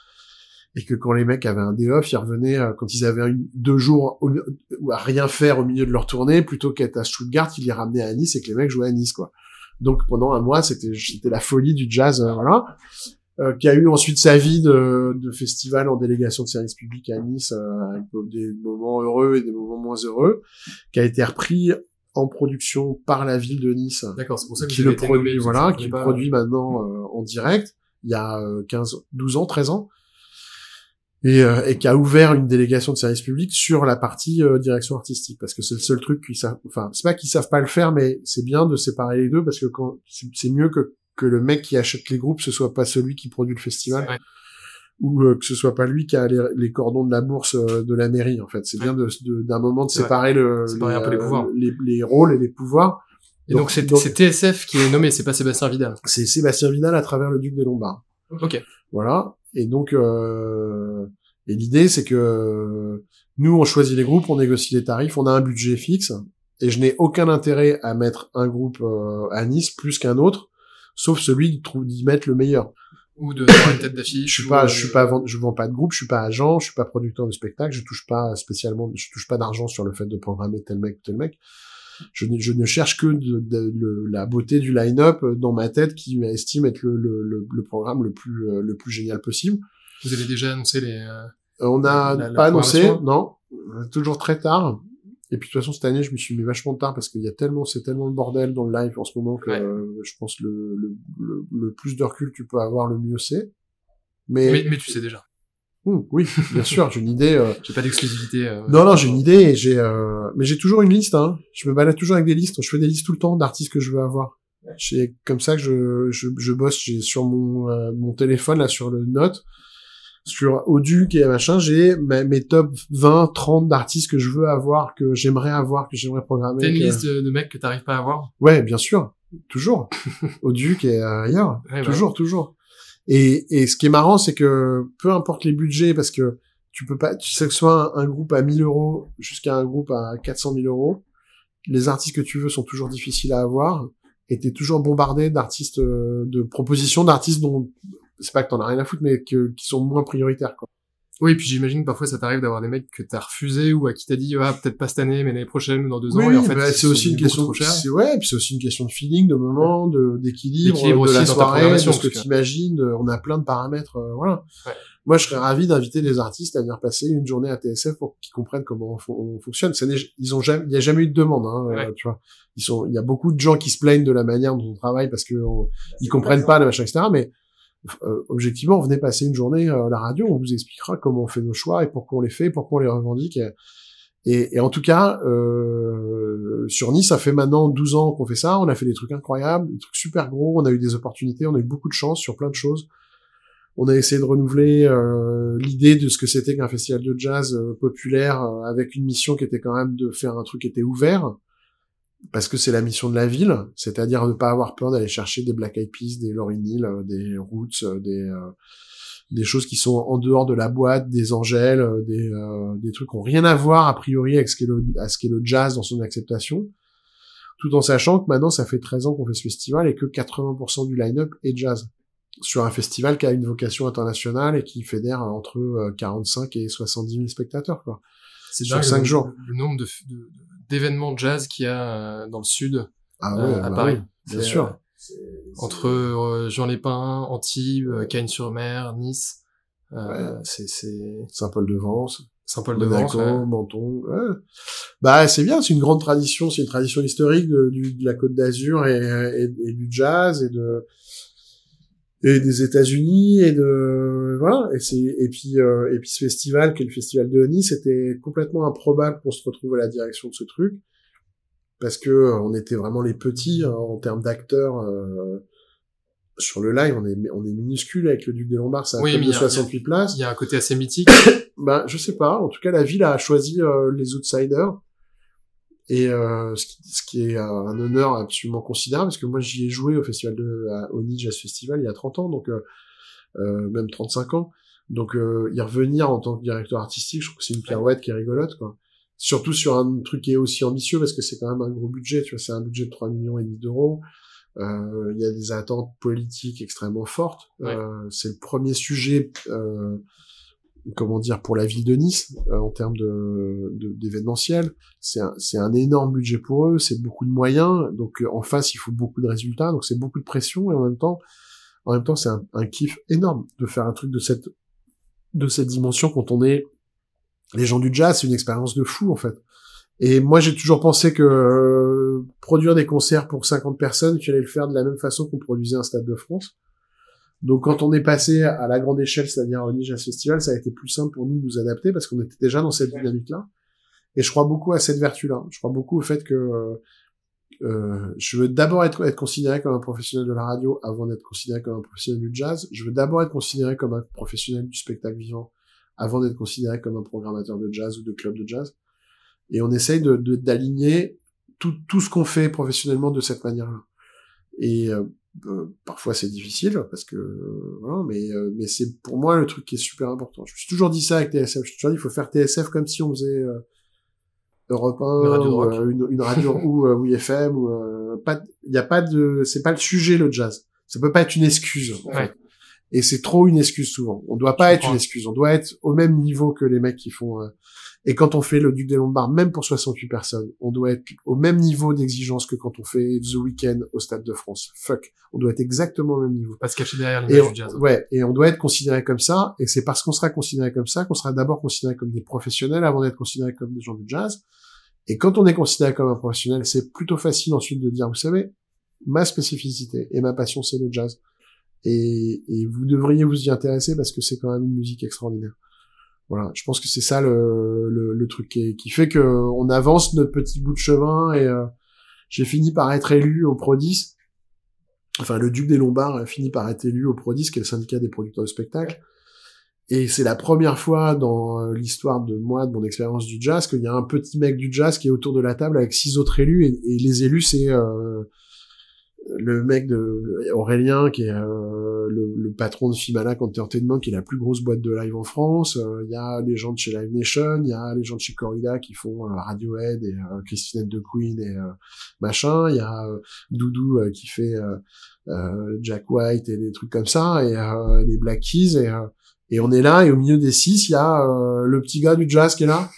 Speaker 2: et que quand les mecs avaient un day off ils revenaient euh, quand ils avaient une- deux jours au, à rien faire au milieu de leur tournée plutôt qu'être à Stuttgart ils les ramenaient à Nice et que les mecs jouaient à Nice quoi. Donc pendant un mois c'était c'était la folie du jazz euh, voilà euh, qui a eu ensuite sa vie de, de festival en délégation de service public à Nice, euh, avec des moments heureux et des moments moins heureux, qui a été repris en production par la ville de Nice,
Speaker 1: D'accord, c'est pour ça que
Speaker 2: qui le
Speaker 1: nommé,
Speaker 2: produit, voilà, qui le
Speaker 1: connais pas.
Speaker 2: produit maintenant euh, en direct, il y a euh, 15, 12 ans, 13 ans, et, euh, et qui a ouvert une délégation de service public sur la partie euh, direction artistique, parce que c'est le seul truc qu'ils savent, enfin, c'est pas qu'ils savent pas le faire, mais c'est bien de séparer les deux, parce que quand c'est mieux que que le mec qui achète les groupes, ce soit pas celui qui produit le festival. Ou euh, que ce soit pas lui qui a les, les cordons de la bourse euh, de la mairie, en fait. C'est bien de- de- d'un moment de séparer, le,
Speaker 1: Séparer un peu les pouvoirs.
Speaker 2: les, les rôles et les pouvoirs.
Speaker 1: Et donc, c'est TSF qui est nommé, c'est pas Sébastien Vidal.
Speaker 2: C'est Sébastien Vidal à travers le Duc des Lombards.
Speaker 1: Ok.
Speaker 2: Voilà. Et donc, euh, et l'idée, c'est que nous, on choisit les groupes, on négocie les tarifs, on a un budget fixe, et je n'ai aucun intérêt à mettre un groupe euh, à Nice plus qu'un autre, sauf celui d'y mettre le meilleur.
Speaker 1: Ou de faire une tête d'affiche.
Speaker 2: Je suis pas,
Speaker 1: euh,
Speaker 2: je suis pas, vend- je vends pas de groupe, je suis pas agent, je suis pas producteur de spectacle, je touche pas spécialement, je touche pas d'argent sur le fait de programmer tel mec tel mec. Je, ne- je ne cherche que de, de- le- la beauté du line-up dans ma tête qui estime être le, le, le, le programme le plus, euh, le plus génial possible.
Speaker 1: Vous avez déjà annoncé les. euh,
Speaker 2: Euh, On n'a pas annoncé, non. Euh, Toujours très tard. Et puis de toute façon cette année, je me suis mis vachement tard parce qu'il y a tellement, c'est tellement le bordel dans le live en ce moment que
Speaker 1: Ouais.
Speaker 2: euh, je pense le, le, le, le plus de recul tu peux avoir, le mieux c'est. Mais,
Speaker 1: Mais, mais tu sais déjà.
Speaker 2: Hum, oui, bien sûr, j'ai une idée. euh,
Speaker 1: J'ai pas d'exclusivité. euh,
Speaker 2: Non, non, j'ai une idée et j'ai, euh, mais j'ai toujours une liste. Hein. Je me balade toujours avec des listes. Je fais des listes tout le temps d'artistes que je veux avoir. C'est comme ça que je, je, je bosse. J'ai sur mon, euh, mon téléphone là sur le note, sur Auduc et machin, j'ai mes top 20, 30 d'artistes que je veux avoir, que j'aimerais avoir, que j'aimerais programmer.
Speaker 1: T'as une
Speaker 2: que-
Speaker 1: liste de, de mecs que t'arrives pas à avoir?
Speaker 2: Ouais, bien sûr, toujours. (laughs) Auduc et euh, ailleurs,
Speaker 1: Ouais, bah
Speaker 2: toujours, toujours. Et, et ce qui est marrant, c'est que peu importe les budgets, parce que tu peux pas, tu sais que ce soit un, un groupe à 1000 euros jusqu'à un groupe à 400 000 euros, les artistes que tu veux sont toujours difficiles à avoir, et t'es toujours bombardé d'artistes, euh, de propositions d'artistes dont c'est pas que t'en as rien à foutre, mais que, qui sont moins prioritaires. Quoi.
Speaker 1: Oui, puis j'imagine que parfois ça t'arrive d'avoir des mecs que t'as refusé ou à qui t'as dit ah peut-être pas cette année mais l'année prochaine ou dans deux ans
Speaker 2: Oui,
Speaker 1: et en fait
Speaker 2: bah, c'est aussi une question,
Speaker 1: trop chers.
Speaker 2: c'est ouais, puis c'est aussi une question de feeling, de moment, de d'équilibre, de
Speaker 1: aussi
Speaker 2: la soirée, de ce que
Speaker 1: parce que-
Speaker 2: tu imagines. On a plein de paramètres, euh, voilà.
Speaker 1: Ouais.
Speaker 2: Moi, je serais ravi d'inviter les artistes à venir passer une journée à TSF pour qu'ils comprennent comment on, fon- on fonctionne. Ça n'est- ils ont jamais, il y a jamais eu de demande, hein, euh, tu vois. Ils sont, il y a beaucoup de gens qui se plaignent de la manière dont on travaille parce que on- ils comprennent pas le machin, etc. Mais euh, objectivement, venez passer une journée euh, à la radio, on vous expliquera comment on fait nos choix et pourquoi on les fait, pourquoi on les revendique. Et, et, en tout cas, euh, sur Nice, ça fait maintenant 12 ans qu'on fait ça. On a fait des trucs incroyables, des trucs super gros. On a eu des opportunités, on a eu beaucoup de chance sur plein de choses. On a essayé de renouveler euh, l'idée de ce que c'était qu'un festival de jazz euh, populaire euh, avec une mission qui était quand même de faire un truc qui était ouvert. Parce que c'est la mission de la ville, c'est-à-dire ne pas avoir peur d'aller chercher des Black Eyed Peas, des Lauryn Hill, euh, des Roots, euh, des euh, des choses qui sont en dehors de la boîte, des Angèles, euh, des euh, des trucs qui ont rien à voir a priori avec ce qu'est le à ce qu'est le jazz dans son acceptation, tout en sachant que maintenant ça fait 13 ans qu'on fait ce festival et que 80% du line-up est jazz sur un festival qui a une vocation internationale et qui fédère entre euh, 45 et 70 000 spectateurs quoi.
Speaker 1: C'est
Speaker 2: Sur
Speaker 1: dingue,
Speaker 2: cinq
Speaker 1: le-
Speaker 2: jours.
Speaker 1: Le nombre de, de- d'événements jazz qu'il y a euh, dans le sud,
Speaker 2: Ah
Speaker 1: euh,
Speaker 2: ouais,
Speaker 1: à
Speaker 2: bah
Speaker 1: Paris.
Speaker 2: oui, bien sûr.
Speaker 1: euh, entre Jean Lépin, Antibes, Cagnes-sur-Mer, Nice. C'est,
Speaker 2: Saint-Paul-de-Vence,
Speaker 1: Saint-Paul-de-Vence. Ouais.
Speaker 2: Menton. ouais. Bah c'est bien, c'est une grande tradition, c'est une tradition historique de, du- de la Côte d'Azur et, et, et du jazz et de et des États-Unis et de voilà et c'est et puis euh, et puis ce festival qui est le festival de Nice c'était complètement improbable qu'on se retrouve à la direction de ce truc parce que euh, on était vraiment les petits hein, en termes d'acteurs euh, sur le live on est on est minuscule avec le Duc des Lombards c'est un
Speaker 1: Oui,
Speaker 2: club de
Speaker 1: il y a-
Speaker 2: 68 places
Speaker 1: Il y a un côté assez mythique. (coughs)
Speaker 2: ben, je sais pas. En tout cas, la ville a choisi euh, les outsiders. Et euh, ce, qui, ce qui est un honneur absolument considérable, parce que moi j'y ai joué au festival de à- au Jazz Festival il y a 30 ans, donc euh, euh, même 35 ans. Donc euh, y revenir en tant que directeur artistique, je trouve que c'est une pirouette qui est rigolote, quoi. Surtout sur un truc qui est aussi ambitieux, parce que c'est quand même un gros budget, tu vois, c'est un budget de 3 millions et demi d'euros. Euh, Il y a des attentes politiques extrêmement fortes.
Speaker 1: Ouais.
Speaker 2: Euh, c'est le premier sujet euh, comment dire pour la ville de Nice euh, en termes de d'événementiel. C'est un un énorme budget pour eux c'est beaucoup de moyens. Donc euh, en face il faut beaucoup de résultats. Donc c'est beaucoup de pression. Et en même temps en même temps c'est un, un kiff énorme de faire un truc de cette de cette dimension quand on est les gens du jazz. C'est une expérience de fou en fait. Et moi j'ai toujours pensé que euh, produire des concerts pour 50 personnes qu'il allait le faire de la même façon qu'on produisait un stade de France donc quand on est passé à la grande échelle, c'est-à-dire au Jazz Festival, ça a été plus simple pour nous de nous adapter parce qu'on était déjà dans cette dynamique-là. Et je crois beaucoup à cette vertu-là. Je crois beaucoup au fait que euh, je veux d'abord être, être considéré comme un professionnel de la radio avant d'être considéré comme un professionnel du jazz. Je veux d'abord être considéré comme un professionnel du spectacle vivant avant d'être considéré comme un programmateur de jazz ou de club de jazz. Et on essaye de de- d'aligner tout, tout ce qu'on fait professionnellement de cette manière-là. Et euh, euh, parfois c'est difficile parce que euh, voilà, mais euh, mais c'est pour moi le truc qui est super important. Je me suis toujours dit ça avec TSF. Je me suis toujours dit il faut faire TSF comme si on faisait euh, Europe 1
Speaker 1: Une radio
Speaker 2: ou, euh, une, une radio (laughs) ou euh, oui FM ou euh, pas. Il y a pas de c'est pas le sujet le jazz. Ça peut pas être une excuse. en
Speaker 1: Ouais.
Speaker 2: fait. Et c'est trop une excuse souvent. On doit pas
Speaker 1: Je
Speaker 2: être
Speaker 1: comprends.
Speaker 2: une excuse. On doit être au même niveau que les mecs qui font. Et quand on fait le Duc des Lombards, même pour 68 personnes, on doit être au même niveau d'exigence que quand on fait The Weeknd au Stade de France. Fuck. On doit être exactement au même niveau.
Speaker 1: Pas se cacher derrière
Speaker 2: Et
Speaker 1: l'image
Speaker 2: on,
Speaker 1: jazz.
Speaker 2: ouais, et on doit être considéré comme ça, et c'est parce qu'on sera considéré comme ça qu'on sera d'abord considéré comme des professionnels avant d'être considéré comme des gens du jazz. Et quand on est considéré comme un professionnel, c'est plutôt facile ensuite de dire, vous savez, ma spécificité et ma passion, c'est le jazz. Et, et vous devriez vous y intéresser parce que c'est quand même une musique extraordinaire. Voilà, je pense que c'est ça le, le, truc qui, fait que on avance notre petit bout de chemin et euh, j'ai fini par être élu au Pro 10 enfin le duc des Lombards a fini par être élu au Prodis, qui est le syndicat des producteurs de spectacles. Et c'est la première fois dans euh, l'histoire de moi, de mon expérience du jazz, qu'il y a un petit mec du jazz qui est autour de la table avec six autres élus. Et, et les élus, c'est euh, le mec de Aurélien, qui est euh, le, le patron de Fimalac Entertainment, qui est la plus grosse boîte de live en France. Euh, Il y a les gens de chez Live Nation, il y a les gens de chez Corrida qui font euh, Radiohead et euh, Christine de Queen et euh, machin. Il y a euh, Doudou euh, qui fait euh, euh, Jack White et des trucs comme ça, et euh, les Black Keys, et, euh, et on est là, et au milieu des six, il y a euh, le petit gars du jazz qui est là,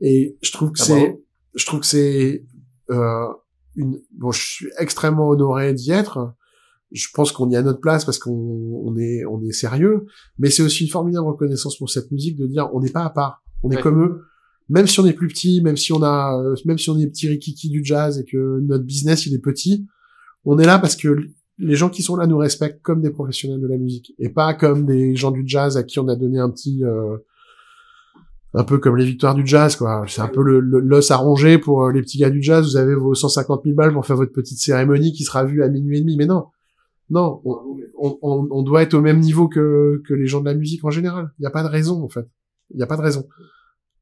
Speaker 2: et je trouve que
Speaker 1: Ah,
Speaker 2: c'est, je trouve que c'est euh, une, bon, je suis extrêmement honoré d'y être. Je pense qu'on y a notre place parce qu'on on est, on est sérieux, mais c'est aussi une formidable reconnaissance pour cette musique de dire on n'est pas à part, on est
Speaker 1: Ouais.
Speaker 2: comme eux. Même si on est plus petit, même si on a, euh, même si on est petit rikiki du jazz et que notre business il est petit, on est là parce que les gens qui sont là nous respectent comme des professionnels de la musique et pas comme des gens du jazz à qui on a donné un petit euh, un peu comme les victoires du jazz quoi. C'est un peu le l'os à ronger pour euh, les petits gars du jazz. Vous avez vos 150 000 balles pour faire votre petite cérémonie qui sera vue à minuit et demi. Mais non. Non. On, on, on- on doit être au même niveau que que les gens de la musique en général. Il n'y a pas de raison en fait. Il n'y a pas de raison.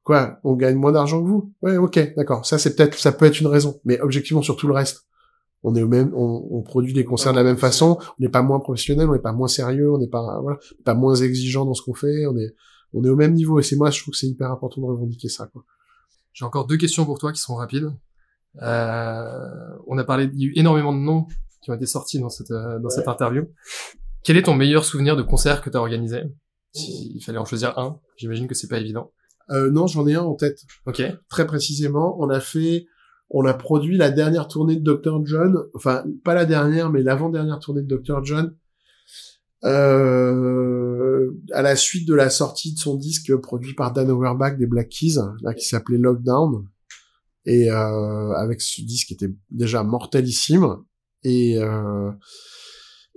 Speaker 2: Quoi? On gagne moins d'argent que vous? Ouais, ok, d'accord. Ça, c'est peut-être, ça peut être une raison. Mais objectivement, sur tout le reste, on est au même, on, on produit des concerts de la même façon. On n'est pas moins professionnel, on n'est pas moins sérieux, on n'est pas, voilà, pas moins exigeant dans ce qu'on fait. On est, on est au même niveau. Et c'est moi, je trouve que c'est hyper important de revendiquer ça. Quoi.
Speaker 1: J'ai encore deux questions pour toi qui sont rapides. Euh, on a parlé, il y a eu énormément de noms qui ont été sortis dans cette, euh, dans cette interview. Quel est ton meilleur souvenir de concert que tu as organisé S'il fallait en choisir un, j'imagine que c'est pas évident.
Speaker 2: Euh, non, j'en ai un en tête.
Speaker 1: Ok.
Speaker 2: Très précisément, on a fait, on a produit la dernière tournée de Dr. John, enfin pas la dernière, mais l'avant-dernière tournée de Dr. John, euh, à la suite de la sortie de son disque produit par Dan Auerbach des Black Keys, là qui s'appelait Lockdown, et euh, avec ce disque qui était déjà mortelissime, et euh,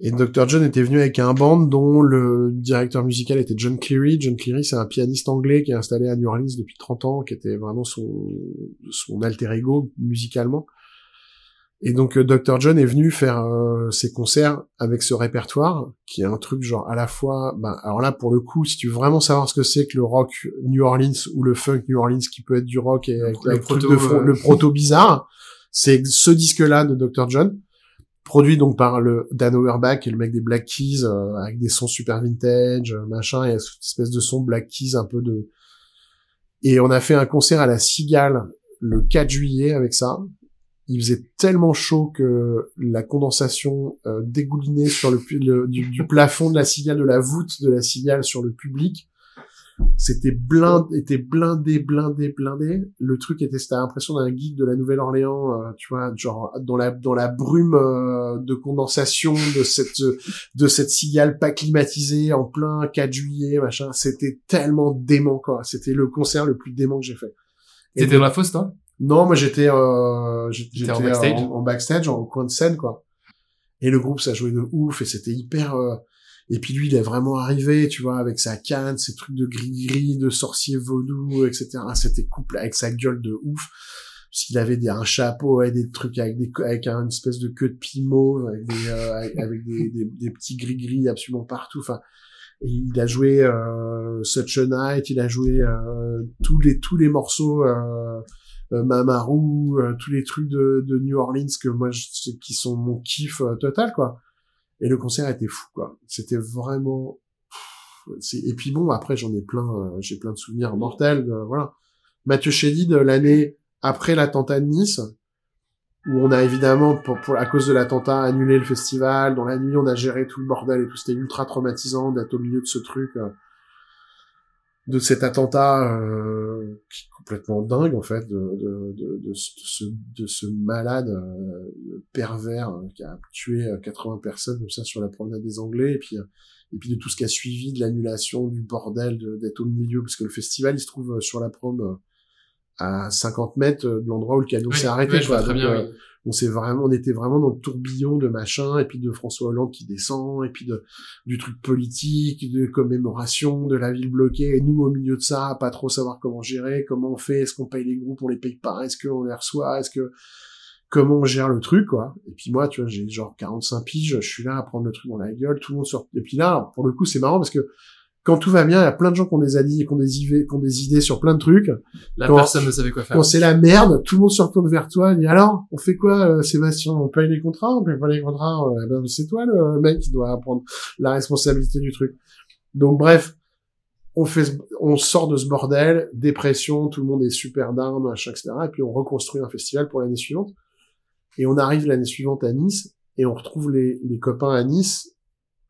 Speaker 2: et Dr. John était venu avec un band dont le directeur musical était John Cleary. John Cleary, c'est un pianiste anglais qui est installé à New Orleans depuis 30 ans, qui était vraiment son, son alter ego musicalement. Et donc euh, Dr. John est venu faire euh, ses concerts avec ce répertoire, qui est un truc genre à la fois... Ben, alors là, pour le coup, si tu veux vraiment savoir ce que c'est que le rock New Orleans ou le funk New Orleans, qui peut être du rock et avec,
Speaker 1: le
Speaker 2: avec truc
Speaker 1: proto,
Speaker 2: de fond-
Speaker 1: euh,
Speaker 2: le proto (laughs) bizarre, c'est ce disque-là de Dr. John produit donc par le Dan Auerbach et le mec des Black Keys euh, avec des sons super vintage euh, machin et cette espèce de son Black Keys un peu de et on a fait un concert à la Cigale le 4 juillet avec ça il faisait tellement chaud que la condensation euh, dégoulinait sur le, du, du plafond de la Cigale de la voûte de la Cigale sur le public c'était blindé, était blindé, blindé, blindé. Le truc était, c'était l'impression d'un geek de la Nouvelle-Orléans, euh, tu vois, genre dans la dans la brume euh, de condensation de cette de cette cigale pas climatisée en plein 4 juillet, machin. C'était tellement dément quoi. C'était le concert le plus dément que j'ai fait. Et
Speaker 1: T'étais dans la fosse, toi?
Speaker 2: Non, moi j'étais euh, j'étais
Speaker 1: en backstage?
Speaker 2: en, en backstage, en coin de scène quoi. Et le groupe ça jouait de ouf et c'était hyper. euh, Et puis lui il est vraiment arrivé, tu vois, avec sa canne, ses trucs de gris-gris, de sorcier vaudou, etc. Ah, C'était couple avec sa gueule de ouf. Parce qu'il avait des, un chapeau et des trucs avec des avec un- une espèce de queue de piment, avec des euh, avec, des, des, des petits gris-gris absolument partout. Enfin, il a joué euh, Such a Night, il a joué euh, tous les tous les morceaux. Euh, Mamaru, euh, tous les trucs de, de New Orleans que moi je, qui sont mon kiff euh, total quoi. Et le concert était fou quoi. C'était vraiment et puis bon après j'en ai plein euh, j'ai plein de souvenirs mortels euh, voilà. Mathieu Chédid euh, l'année après l'attentat de Nice où on a évidemment pour, pour à cause de l'attentat annulé le festival dans la nuit on a géré tout le bordel et tout c'était ultra traumatisant d'être au milieu de ce truc euh, de cet attentat euh, qui est complètement dingue en fait de, de, de, de, ce, de ce malade euh, pervers euh, qui a tué euh, 80 personnes comme ça sur la promenade des Anglais et puis et puis de tout ce qui a suivi de l'annulation du bordel de- d'être au milieu parce que le festival il se trouve sur la prom à 50 mètres de l'endroit où le camion s'est arrêté quoi. Donc,
Speaker 1: bien, oui.
Speaker 2: On s'est vraiment on était vraiment dans le tourbillon de machin et puis de François Hollande qui descend et puis de du truc politique de commémoration de la ville bloquée et nous au milieu de ça pas trop savoir comment gérer comment on fait est-ce qu'on paye les groupes on les paye pas est-ce qu'on les reçoit est-ce que comment on gère le truc quoi. Et puis moi tu vois j'ai genre 45 piges je suis là à prendre le truc dans la gueule tout le monde sort. Et puis là pour le coup c'est marrant parce que quand tout va bien, il y a plein de gens qui ont des alliés, qui ont des idées, qui ont des idées sur plein de trucs.
Speaker 1: Là,
Speaker 2: quand-
Speaker 1: personne ne savait quoi faire.
Speaker 2: Quand c'est la merde, tout le monde se retourne vers toi et dit alors, on fait quoi, euh, Sébastien? On paye les contrats? On paye pas les contrats Euh, ben, C'est toi le mec qui doit prendre la responsabilité du truc. Donc bref, on fait, on sort de ce bordel, dépression, tout le monde est super down, machin, etc. Et puis on reconstruit un festival pour l'année suivante. Et on arrive l'année suivante à Nice et on retrouve les, les copains à Nice.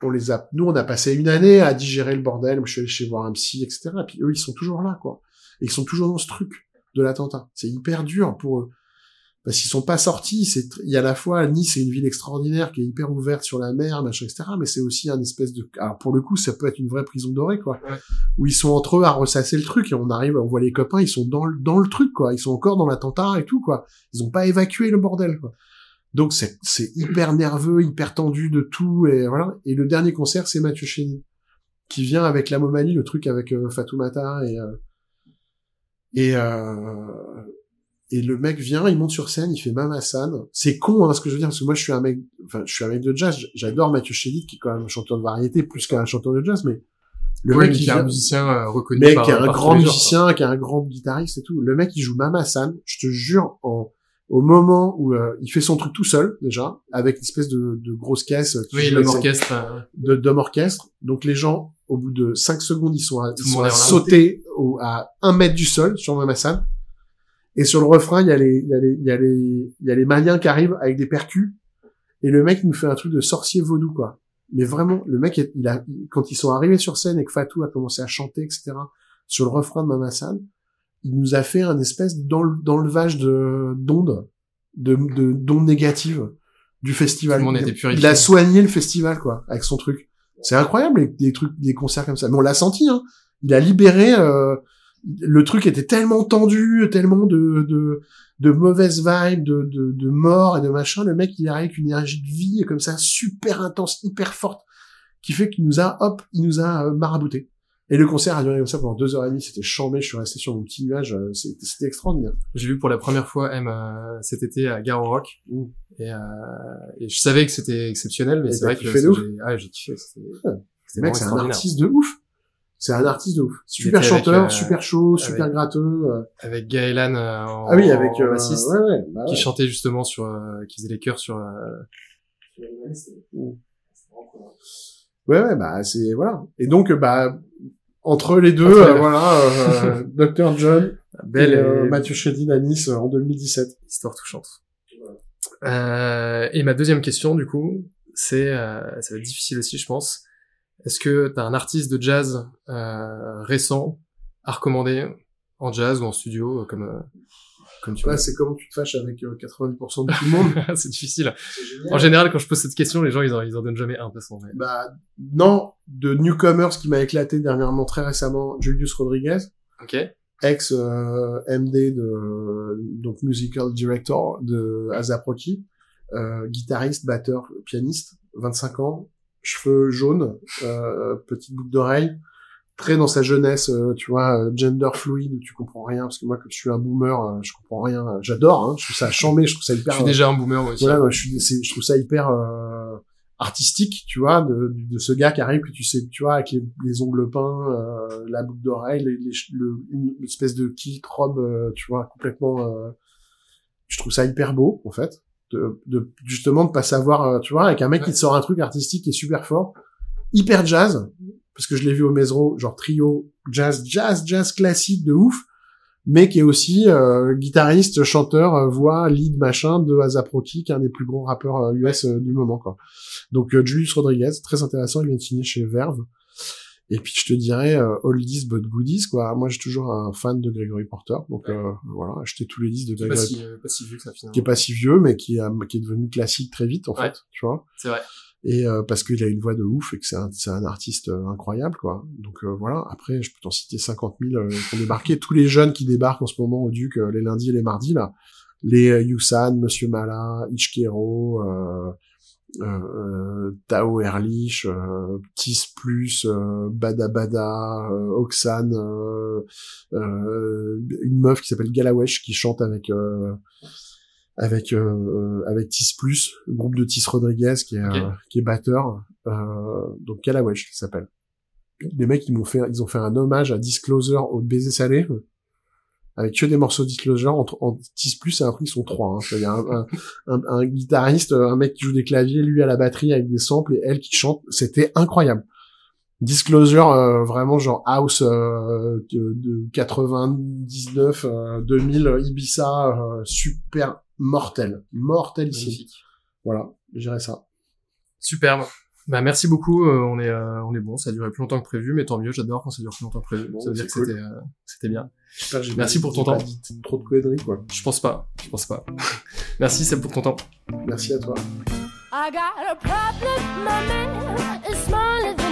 Speaker 2: On les a, nous on a passé une année à digérer le bordel. Moi, je suis allé chez voir un psy, etc. Et puis eux ils sont toujours là, quoi. Et ils sont toujours dans ce truc de l'attentat. C'est hyper dur pour eux. Parce qu'ils sont pas sortis. C'est, il y a à la fois Nice, c'est une ville extraordinaire qui est hyper ouverte sur la mer, machin, etc. Mais c'est aussi un espèce de, alors pour le coup, ça peut être une vraie prison dorée, quoi.
Speaker 1: Ouais.
Speaker 2: Où ils sont entre eux à ressasser le truc et on arrive, on voit les copains, ils sont dans le, dans le truc, quoi. Ils sont encore dans l'attentat et tout, quoi. Ils ont pas évacué le bordel, quoi. Donc c'est, hyper nerveux, hyper tendu de tout et voilà. Et le dernier concert, c'est Mathieu Chény qui vient avec la Momali, le truc avec euh, Fatoumata et euh, et euh, et le mec vient, il monte sur scène, il fait Mama San. C'est con, hein, ce que je veux dire, parce que moi, je suis un mec, enfin, je suis un mec de jazz. J'adore Mathieu Chédid, qui est quand même un chanteur de variété plus qu'un chanteur de jazz, mais Le mec,
Speaker 1: qui est un musicien euh, reconnu
Speaker 2: mec
Speaker 1: par,
Speaker 2: qui est un
Speaker 1: par
Speaker 2: grand musicien, qui est un grand guitariste et tout. Le mec, il joue Mama-san. Je te jure, en, au moment où euh, il fait son truc tout seul, déjà, avec une espèce de, de grosse caisse euh, qui
Speaker 1: Oui, l'homme orchestre. euh,
Speaker 2: de d'homme orchestre. Donc les gens, au bout de 5 secondes, ils sont, à, ils sont à sauter au, à un mètre du sol sur Mama-san. Et sur le refrain, il y a les, il y a les, il y a les, il y a les Maliens qui arrivent avec des percus. Et le mec il nous fait un truc de sorcier vaudou, quoi. Mais vraiment, le mec, il a, quand ils sont arrivés sur scène et que Fatou a commencé à chanter, etc., sur le refrain de Mama-san, il nous a fait un espèce d'enle- d'enlevage de, d'ondes, de, de, d'ondes négatives du festival.
Speaker 1: Tout le monde
Speaker 2: Il-. Il a soigné le festival, quoi, avec son truc. C'est incroyable, les- des trucs, des concerts comme ça. Mais on l'a senti, hein. Il a libéré, euh, le truc était tellement tendu, tellement de, de, de mauvaises vibes, de, de, de mort et de machin. Le mec, il arrive avec une énergie de vie comme ça, super intense, hyper forte, qui fait qu'il nous a, hop, il nous a euh, marabouté. Et le concert a duré comme ça pendant deux heures et demie. C'était chambé. Je suis resté sur mon petit nuage. euh, C'était extraordinaire.
Speaker 1: J'ai vu pour la première fois M euh, cet été à Garo Rock
Speaker 2: Mm.
Speaker 1: et, euh, et je savais que c'était exceptionnel, mais c'est vrai que
Speaker 2: ouf
Speaker 1: j'ai ah, kiffé. C'était
Speaker 2: Le mec, c'est un artiste de ouf. C'est un artiste de ouf. Super
Speaker 1: avec,
Speaker 2: chanteur,
Speaker 1: euh,
Speaker 2: super chaud, super gratteux. euh.
Speaker 1: Avec Gaëlan euh, en,
Speaker 2: Ah oui, avec
Speaker 1: en bassiste,
Speaker 2: ouais, ouais, bah
Speaker 1: qui chantait justement sur, euh, qui faisait les chœurs sur. Euh...
Speaker 2: Ouais, ouais, bah c'est voilà. Et donc, bah entre les deux,
Speaker 1: Entre les
Speaker 2: euh,
Speaker 1: deux.
Speaker 2: voilà, euh, (laughs) Dr John,
Speaker 1: Belle
Speaker 2: et, euh,
Speaker 1: et-
Speaker 2: Mathieu Chédid à Nice euh, en 2017.
Speaker 1: histoire touchante. Euh, et ma deuxième question, du coup, c'est, euh, ça va être difficile aussi, je pense. Est-ce que t'as un artiste de jazz euh, récent à recommander en jazz ou en studio, euh, comme euh, comme tu veux
Speaker 2: c'est comment tu te fâches avec euh, 90% de tout le monde. (laughs)
Speaker 1: C'est difficile. En général, quand je pose cette question, les gens ils en, ils en donnent jamais un, de toute façon. mais-
Speaker 2: Bah non, de newcomers qui m'a éclaté dernièrement, très récemment, Julius Rodriguez.
Speaker 1: Ok.
Speaker 2: ex euh, MD de donc musical director de ASAP Rocky, euh, guitariste, batteur, pianiste, 25 ans, cheveux jaunes, euh, petite boucle d'oreille, très dans sa jeunesse, euh, tu vois, euh, gender fluide, tu comprends rien parce que moi comme je suis un boomer, euh, je comprends rien, j'adore, hein, je trouve ça chambé, je trouve ça hyper
Speaker 1: Je suis déjà un boomer aussi.
Speaker 2: voilà, moi, je, suis, je trouve ça hyper euh, artistique, tu vois, de, de ce gars qui arrive que tu sais, tu vois, avec les, les ongles peints, euh, la boucle d'oreille, les, les le, une espèce de kilt robe, euh, tu vois, complètement. euh, je trouve ça hyper beau, en fait, de, de justement de pas savoir, euh, tu vois, avec un mec qui te sort un truc artistique qui est super fort, hyper jazz, parce que je l'ai vu au Mesro, genre trio jazz, jazz, jazz classique de ouf mais qui est aussi euh, guitariste, chanteur, euh, voix, lead, machin de ASAP Rocky, qui est un des plus gros rappeurs euh, US euh, du moment, quoi. Donc euh, Julius Rodriguez, très intéressant, il vient de signer chez Verve. Et puis je te dirais euh, oldies but goodies, quoi. Moi, suis toujours un fan de Gregory Porter, donc
Speaker 1: Ouais.
Speaker 2: euh, voilà, acheter tous les disques de
Speaker 1: Qui est pas
Speaker 2: Gregory,
Speaker 1: si, euh, pas si vieux que ça finalement.
Speaker 2: qui est pas si vieux, mais qui, a, qui est devenu classique très vite, en
Speaker 1: Ouais.
Speaker 2: fait, tu vois
Speaker 1: C'est vrai.
Speaker 2: Et euh, parce qu'il a une voix de ouf et que c'est un, un artiste euh, incroyable quoi. Donc euh, voilà. Après je peux t'en citer 50 000 euh, qui ont débarqué tous les jeunes qui débarquent en ce moment au Duc euh, les lundis et les mardis là. Les euh, Yusan Monsieur Mala Ichkero Tao Erlich Tis Plus Bada Bada euh, Oxane une meuf qui s'appelle Galawesh qui chante avec avec euh, avec Tis Plus, le groupe de Tis Rodriguez qui est euh, qui est batteur, euh, donc Galawesh qui s'appelle. Les mecs ils m'ont fait ils ont fait un hommage à Disclosure au baiser salé avec que des morceaux de Disclosure en, en Tis Plus et après ils sont trois. Hein. Il y a un, un, (laughs) un, un guitariste, un mec qui joue des claviers, lui à la batterie avec des samples et elle qui chante. C'était incroyable. Disclosure euh, vraiment genre house euh, de, de 99 euh, 2000 euh, Ibiza euh, super mortel mortel ici voilà je dirais ça
Speaker 1: Superbe. Bah merci beaucoup. euh, on est euh, on est bon. Ça a duré plus longtemps que prévu, mais tant mieux. J'adore quand ça dure plus longtemps que prévu.
Speaker 2: Bon,
Speaker 1: ça veut dire que c'était euh, c'était bien. Merci
Speaker 2: pas-
Speaker 1: pour ton temps.
Speaker 2: dit trop de conneries quoi
Speaker 1: Je pense pas. Je pense pas. (laughs) merci Seb pour ton temps.
Speaker 2: merci à toi
Speaker 3: I got a problem, my man.